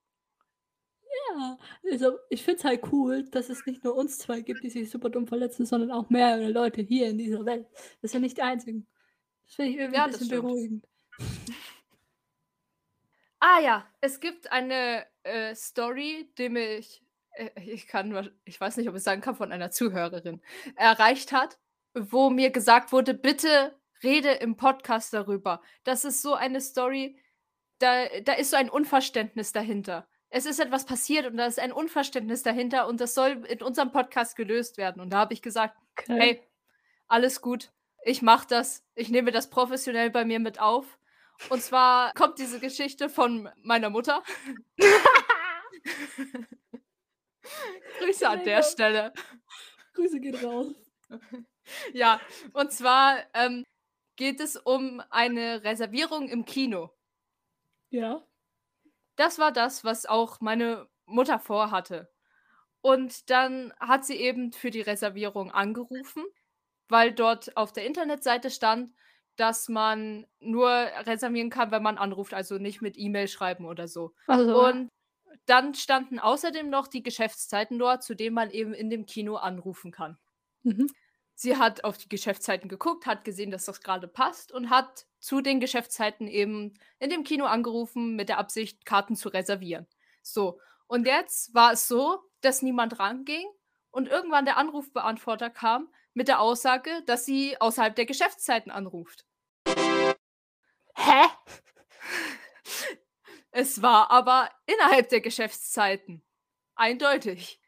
Speaker 2: Ja, also ich finde es halt cool, dass es nicht nur uns zwei gibt, die sich super dumm verletzen, sondern auch mehrere Leute hier in dieser Welt. Das sind nicht die einzigen. Das finde ich irgendwie
Speaker 1: Ja,
Speaker 2: ein bisschen beruhigend.
Speaker 1: Ah ja, es gibt eine äh, Story, die mich, äh, ich kann, ich weiß nicht, ob ich sagen kann, von einer Zuhörerin erreicht hat, wo mir gesagt wurde, bitte rede im Podcast darüber. Das ist so eine Story, da, da ist so ein Unverständnis dahinter. Es ist etwas passiert und da ist ein Unverständnis dahinter und das soll in unserem Podcast gelöst werden. Und da habe ich gesagt,
Speaker 2: Okay.
Speaker 1: hey, alles gut, ich mache das, ich nehme das professionell bei mir mit auf. Und zwar kommt diese Geschichte von meiner Mutter. Grüße an der. Stelle.
Speaker 2: Grüße gehen raus.
Speaker 1: Ja, und zwar ähm, geht es um eine Reservierung im Kino.
Speaker 2: Ja.
Speaker 1: Das war das, was auch meine Mutter vorhatte. Und dann hat sie eben für die Reservierung angerufen, weil dort auf der Internetseite stand, dass man nur reservieren kann, wenn man anruft, also nicht mit E-Mail schreiben oder so.
Speaker 2: Also,
Speaker 1: Und dann standen außerdem noch die Geschäftszeiten dort, zu denen man eben in dem Kino anrufen kann.
Speaker 2: mhm.
Speaker 1: Sie hat auf die Geschäftszeiten geguckt, hat gesehen, dass das gerade passt und hat zu den Geschäftszeiten eben in dem Kino angerufen mit der Absicht, Karten zu reservieren. So, und jetzt war es so, dass niemand ranging und irgendwann der Anrufbeantworter kam mit der Aussage, dass sie außerhalb der Geschäftszeiten anruft.
Speaker 2: Hä?
Speaker 1: Es war aber innerhalb der Geschäftszeiten. Eindeutig.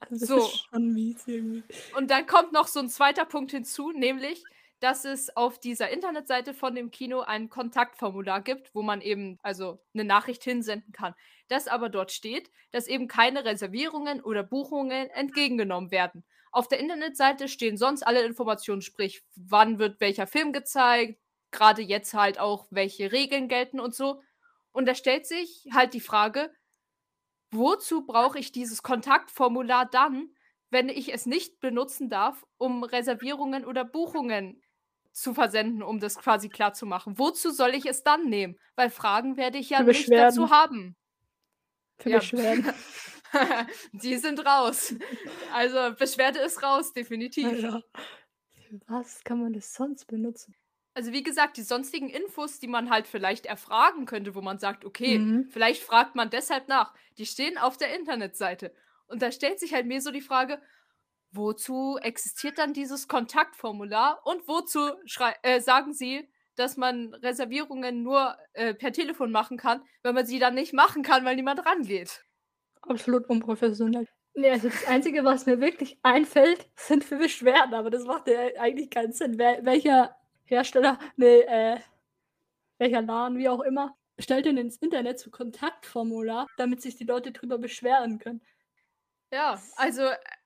Speaker 2: Also das
Speaker 1: So.
Speaker 2: ist schon mies irgendwie.
Speaker 1: Und dann kommt noch so ein zweiter Punkt hinzu, nämlich, dass es auf dieser Internetseite von dem Kino ein Kontaktformular gibt, wo man eben also eine Nachricht hinsenden kann. Das aber dort steht, dass eben keine Reservierungen oder Buchungen entgegengenommen werden. Auf der Internetseite stehen sonst alle Informationen, sprich, wann wird welcher Film gezeigt, gerade jetzt halt auch, welche Regeln gelten und so. Und da stellt sich halt die Frage, wozu brauche ich dieses Kontaktformular dann, wenn ich es nicht benutzen darf, um Reservierungen oder Buchungen zu versenden, um das quasi klar zu machen. Wozu soll ich es dann nehmen? Weil Fragen werde ich ja nicht dazu haben.
Speaker 2: Für
Speaker 1: Ja.
Speaker 2: Beschwerden.
Speaker 1: Die sind raus. Also Beschwerde ist raus, definitiv.
Speaker 2: Für was kann man das sonst benutzen?
Speaker 1: Also wie gesagt, die sonstigen Infos, die man halt vielleicht erfragen könnte, wo man sagt, okay,
Speaker 2: Mhm.
Speaker 1: vielleicht fragt man deshalb nach, die stehen auf der Internetseite. Und da stellt sich halt mir so die Frage, wozu existiert dann dieses Kontaktformular und wozu äh, sagen sie, dass man Reservierungen nur äh, per Telefon machen kann, wenn man sie dann nicht machen kann, weil niemand rangeht.
Speaker 2: Absolut unprofessionell. Nee, also das Einzige, was mir wirklich einfällt, sind für Beschwerden, aber das macht ja eigentlich keinen Sinn. Wer, welcher Hersteller, nee, äh, welcher Laden, wie auch immer, stellt denn ins Internet so Kontaktformular, damit sich die Leute drüber beschweren können.
Speaker 1: Ja, also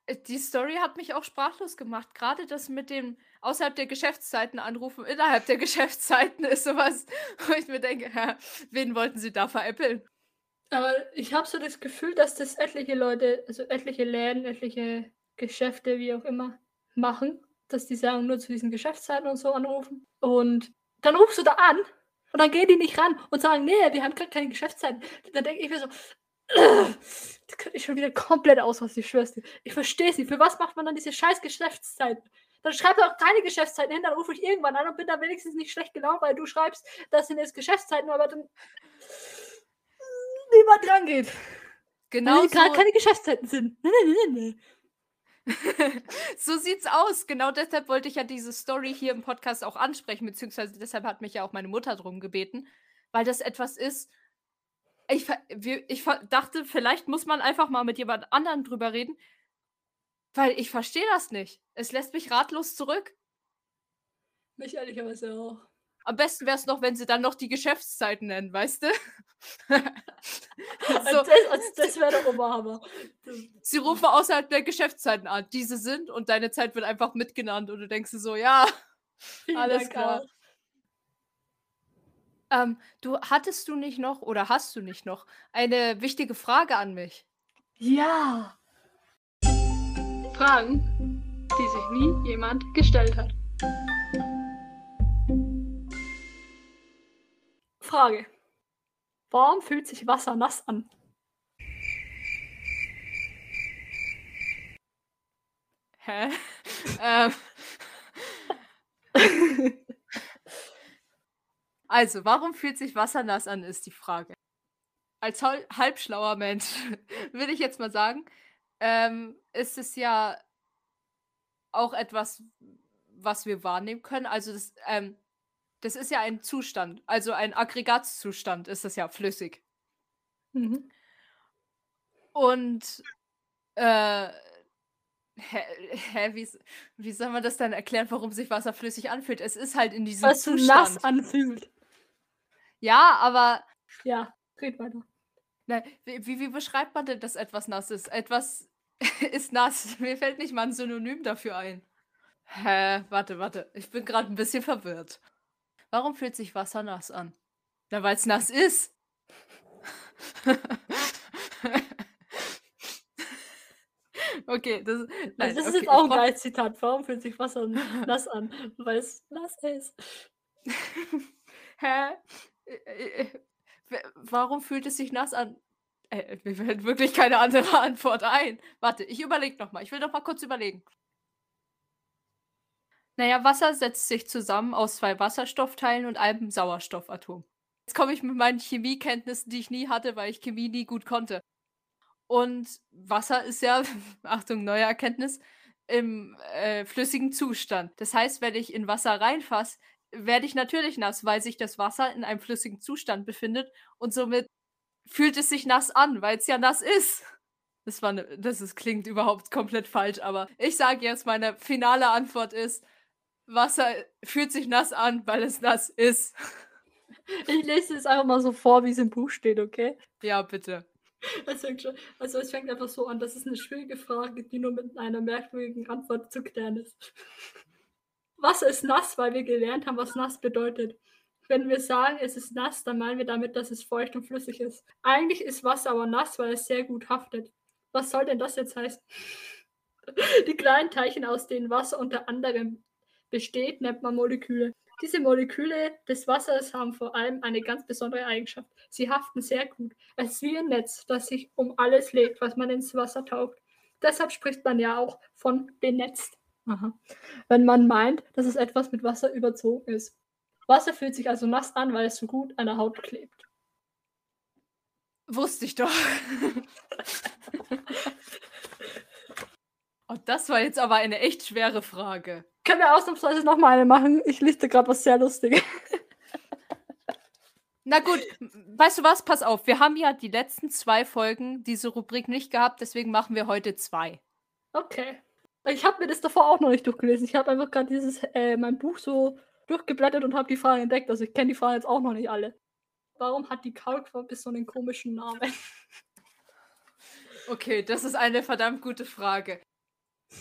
Speaker 1: äh, die Story hat mich auch sprachlos gemacht. Gerade das mit dem außerhalb der Geschäftszeiten anrufen, innerhalb der Geschäftszeiten ist sowas, wo ich mir denke, hä, wen wollten sie da veräppeln?
Speaker 2: Aber ich habe so das Gefühl, dass das etliche Leute, also etliche Läden, etliche Geschäfte, wie auch immer, machen, dass die sagen, nur zu diesen Geschäftszeiten und so anrufen. Und dann rufst du da an und dann gehen die nicht ran und sagen, nee, wir haben gerade keine Geschäftszeiten. Dann denke ich mir so, das könnte ich schon wieder komplett aus, was ich schwör's dir. Ich verstehe sie. Für was macht man dann diese scheiß Geschäftszeiten? Dann schreib doch keine Geschäftszeiten hin, dann rufe ich irgendwann an und bin dann wenigstens nicht schlecht gelaunt, weil du schreibst, das sind jetzt Geschäftszeiten, aber dann niemand dran geht.
Speaker 1: Genau
Speaker 2: Weil gerade keine Geschäftszeiten sind. Nee, nee, nee, nee.
Speaker 1: so sieht's aus. Genau deshalb wollte ich ja diese Story hier im Podcast auch ansprechen, beziehungsweise deshalb hat mich ja auch meine Mutter drum gebeten, weil das etwas ist. Ich, ich dachte, vielleicht muss man einfach mal mit jemand anderem drüber reden, weil ich verstehe das nicht. Es lässt mich ratlos zurück.
Speaker 2: Mich ehrlicherweise auch.
Speaker 1: Am besten wäre es noch, wenn sie dann noch die Geschäftszeiten nennen, weißt du? So,
Speaker 2: das also das wäre der Oberhammer.
Speaker 1: sie rufen außerhalb der Geschäftszeiten an. Diese sind und deine Zeit wird einfach mitgenannt und du denkst dir so, ja,
Speaker 2: Vielen
Speaker 1: alles
Speaker 2: Dank
Speaker 1: klar.
Speaker 2: auch.
Speaker 1: Ähm, du hattest du nicht noch oder hast du nicht noch eine wichtige Frage an mich?
Speaker 2: Ja. Fragen, die sich nie jemand gestellt hat. Frage. Warum fühlt sich Wasser nass an?
Speaker 1: Hä? ähm. also, warum fühlt sich Wasser nass an, ist die Frage. Als halbschlauer Mensch würde ich jetzt mal sagen, ähm, ist es ja auch etwas, was wir wahrnehmen können. Also das, ähm, das ist ja ein Zustand, also ein Aggregatzustand ist das ja flüssig. Mhm. Und äh, hä, hä, wie, wie soll man das dann erklären, warum sich Wasser flüssig anfühlt? Es ist halt in diesem
Speaker 2: Was Zustand. nass anfühlt.
Speaker 1: Ja, aber.
Speaker 2: Ja, red weiter.
Speaker 1: Na, wie, wie, wie beschreibt man denn, dass etwas nass ist? Etwas ist nass. Mir fällt nicht mal ein Synonym dafür ein. Hä? Warte, warte. Ich bin gerade ein bisschen verwirrt. Warum fühlt sich Wasser nass an? Na, weil es nass ist. okay, das,
Speaker 2: nein, also das ist okay, jetzt auch ein geiles Zitat. Warum fühlt sich Wasser nass an? Weil es nass ist.
Speaker 1: Hä? Äh, äh, äh, warum fühlt es sich nass an? Äh, mir fällt wirklich keine andere Antwort ein. Warte, ich überlege nochmal. Ich will noch mal kurz überlegen. Naja, Wasser setzt sich zusammen aus zwei Wasserstoffteilen und einem Sauerstoffatom. Jetzt komme ich mit meinen Chemiekenntnissen, die ich nie hatte, weil ich Chemie nie gut konnte. Und Wasser ist ja, Achtung, neue Erkenntnis, im äh, flüssigen Zustand. Das heißt, wenn ich in Wasser reinfasse, werde ich natürlich nass, weil sich das Wasser in einem flüssigen Zustand befindet und somit fühlt es sich nass an, weil es ja nass ist. Das, war ne, das ist, klingt überhaupt komplett falsch, aber ich sage jetzt, meine finale Antwort ist, Wasser fühlt sich nass an, weil es nass ist.
Speaker 2: Ich lese es einfach mal so vor, wie es im Buch steht, okay?
Speaker 1: Ja, bitte.
Speaker 2: Also, also es fängt einfach so an, das ist eine schwierige Frage, die nur mit einer merkwürdigen Antwort zu klären ist. Wasser ist nass, weil wir gelernt haben, was nass bedeutet. Wenn wir sagen, es ist nass, dann meinen wir damit, dass es feucht und flüssig ist. Eigentlich ist Wasser aber nass, weil es sehr gut haftet. Was soll denn das jetzt heißen? Die kleinen Teilchen, aus denen Wasser unter anderem besteht, nennt man Moleküle. Diese Moleküle des Wassers haben vor allem eine ganz besondere Eigenschaft. Sie haften sehr gut. Es ist wie ein Netz, das sich um alles legt, was man ins Wasser taucht. Deshalb spricht man ja auch von benetzt. Aha. Wenn man meint, dass es etwas mit Wasser überzogen ist. Wasser fühlt sich also nass an, weil es so gut an der Haut klebt.
Speaker 1: Wusste ich doch. Und das war jetzt aber eine echt schwere Frage.
Speaker 2: Können wir ausnahmsweise nochmal eine machen? Ich liste gerade was sehr Lustiges.
Speaker 1: Na gut, weißt du was? Pass auf, wir haben ja die letzten zwei Folgen diese Rubrik nicht gehabt, deswegen machen wir heute zwei.
Speaker 2: Okay. Ich habe mir das davor auch noch nicht durchgelesen. Ich habe einfach gerade dieses äh, mein Buch so durchgeblättert und habe die Fragen entdeckt. Also ich kenne die Fragen jetzt auch noch nicht alle. Warum hat die Kaulquappe so einen komischen Namen?
Speaker 1: Okay, das ist eine verdammt gute Frage.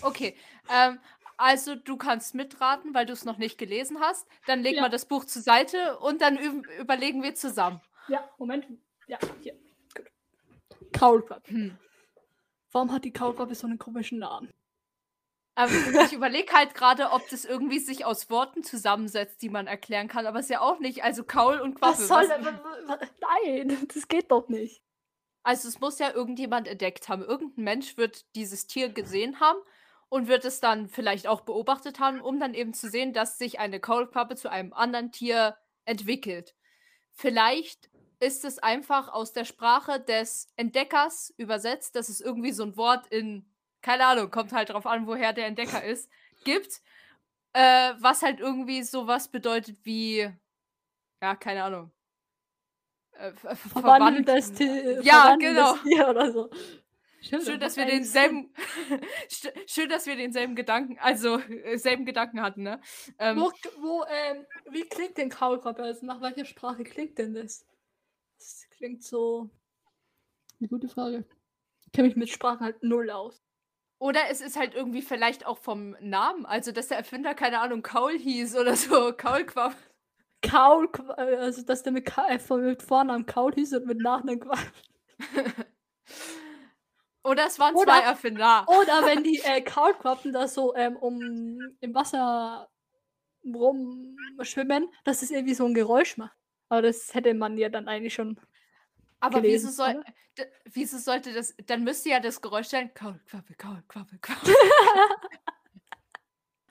Speaker 1: Okay, ähm, also du kannst mitraten, weil du es noch nicht gelesen hast. Dann legen ja. wir das Buch zur Seite und dann überlegen wir zusammen.
Speaker 2: Ja, Moment. Ja, hier. Gut. Kaulquappe. Hm. Warum hat die Kaulquappe so einen komischen Namen?
Speaker 1: Ähm, ich überlege halt gerade, ob das irgendwie sich aus Worten zusammensetzt, die man erklären kann, aber es ist ja auch nicht. Also Kaul und Quappe.
Speaker 2: Was soll was, Nein, das geht doch nicht.
Speaker 1: Also es muss ja irgendjemand entdeckt haben. Irgendein Mensch wird dieses Tier gesehen haben und wird es dann vielleicht auch beobachtet haben, um dann eben zu sehen, dass sich eine Kaulquappe zu einem anderen Tier entwickelt. Vielleicht ist es einfach aus der Sprache des Entdeckers übersetzt, dass es irgendwie so ein Wort in keine Ahnung, kommt halt drauf an, woher der Entdecker ist, gibt, äh, was halt irgendwie sowas bedeutet wie, ja, keine Ahnung.
Speaker 2: Äh, verwandeltes Tier.
Speaker 1: Ja, genau. Tier oder so. Stimmt, schön, dass wir denselben, schön, dass wir denselben Gedanken, also äh, selben Gedanken hatten, ne?
Speaker 2: Ähm, wo, wo ähm, wie klingt denn Kaulquappe? Also nach welcher Sprache klingt denn das? Das klingt so. Eine gute Frage. Ich kenne mich mit Sprachen halt null aus.
Speaker 1: Oder es ist halt irgendwie vielleicht auch vom Namen, also dass der Erfinder, keine Ahnung, Kaul hieß oder so, Kaulquapp.
Speaker 2: Kaul, also dass der mit, Ka äh, mit Vornamen Kaul hieß und mit Nachnamen Quapp.
Speaker 1: oder es waren oder, zwei Erfinder.
Speaker 2: Oder wenn die äh, Kaulquappen da so ähm, um im Wasser rumschwimmen, dass es irgendwie so ein Geräusch macht. Aber das hätte man ja dann eigentlich schon
Speaker 1: Aber
Speaker 4: gelesen,
Speaker 1: wieso, soll, wieso sollte das. Dann müsste ja das Geräusch sein. Kaul, Quappe, Kaul, Quappe, Kaul.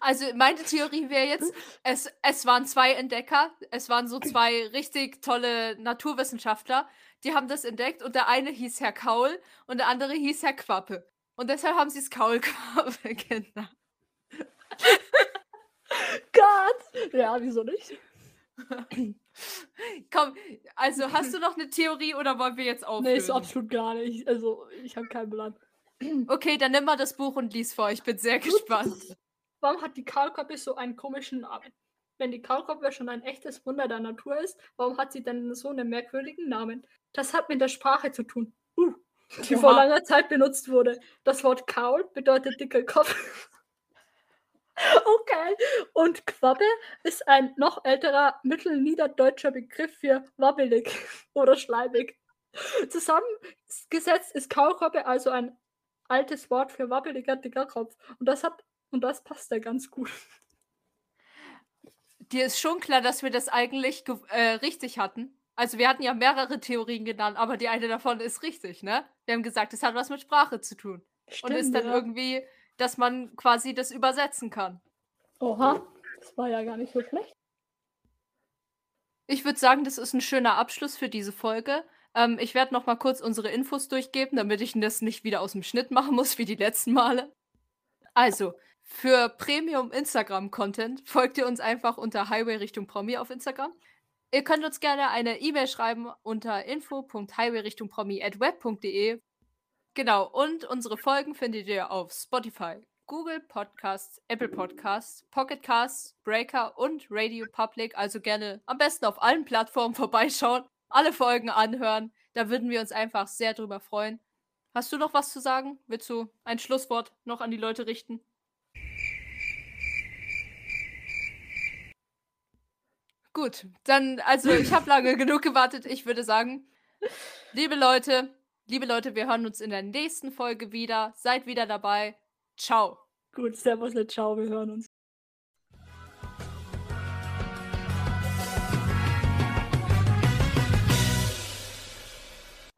Speaker 1: Also meine Theorie wäre jetzt, es, es waren zwei Entdecker, es waren so zwei richtig tolle Naturwissenschaftler, die haben das entdeckt und der eine hieß Herr Kaul und der andere hieß Herr Quappe. Und deshalb haben sie es Kaulquappe genannt.
Speaker 4: Gott! Ja, wieso nicht?
Speaker 1: Komm, also hast du noch eine Theorie oder wollen wir jetzt aufhören?
Speaker 4: Nee, ist absolut gar nicht. Also, ich habe keinen Plan.
Speaker 1: Okay, dann nimm mal das Buch und lies vor. Ich bin sehr gespannt.
Speaker 2: Warum hat die Kaulquappe so einen komischen Namen? Wenn die Kaulquappe schon ein echtes Wunder der Natur ist, warum hat sie denn so einen merkwürdigen Namen? Das hat mit der Sprache zu tun, uh, die vor
Speaker 1: Oha.
Speaker 2: langer Zeit benutzt wurde. Das Wort Kaul bedeutet dicker Kopf. okay. Und Quappe ist ein noch älterer mittelniederdeutscher Begriff für wabbelig oder schleimig. Zusammengesetzt ist Kaulquappe also ein altes Wort für wabbeliger, dicker Kopf. Und das hat und das passt ja ganz gut.
Speaker 1: Dir ist schon klar, dass wir das eigentlich ge- äh, richtig hatten. Also wir hatten ja mehrere Theorien genannt, aber die eine davon ist richtig, ne? Wir haben gesagt, es hat was mit Sprache zu tun. und ist dann
Speaker 4: ja.
Speaker 1: irgendwie, dass man quasi das übersetzen kann.
Speaker 4: Oha, das war ja gar nicht so schlecht.
Speaker 1: Ich würde sagen, das ist ein schöner Abschluss für diese Folge. Ähm, ich werde noch mal kurz unsere Infos durchgeben, damit ich das nicht wieder aus dem Schnitt machen muss, wie die letzten Male. Also, für Premium Instagram-Content folgt ihr uns einfach unter Highway Richtung Promi auf Instagram. Ihr könnt uns gerne eine E-Mail schreiben unter info.highwayrichtungpromi.web.de. Genau, und unsere Folgen findet ihr auf Spotify, Google Podcasts, Apple Podcasts, Pocket Casts, Breaker und Radio Public. Also gerne am besten auf allen Plattformen vorbeischauen, alle Folgen anhören. Da würden wir uns einfach sehr drüber freuen. Hast du noch was zu sagen? Willst du ein Schlusswort noch an die Leute richten? Gut, dann, also ich habe lange genug gewartet. Ich würde sagen, liebe Leute, liebe Leute, wir hören uns in der nächsten Folge wieder. Seid wieder dabei. Ciao.
Speaker 4: Gut, servus, ciao, wir hören uns.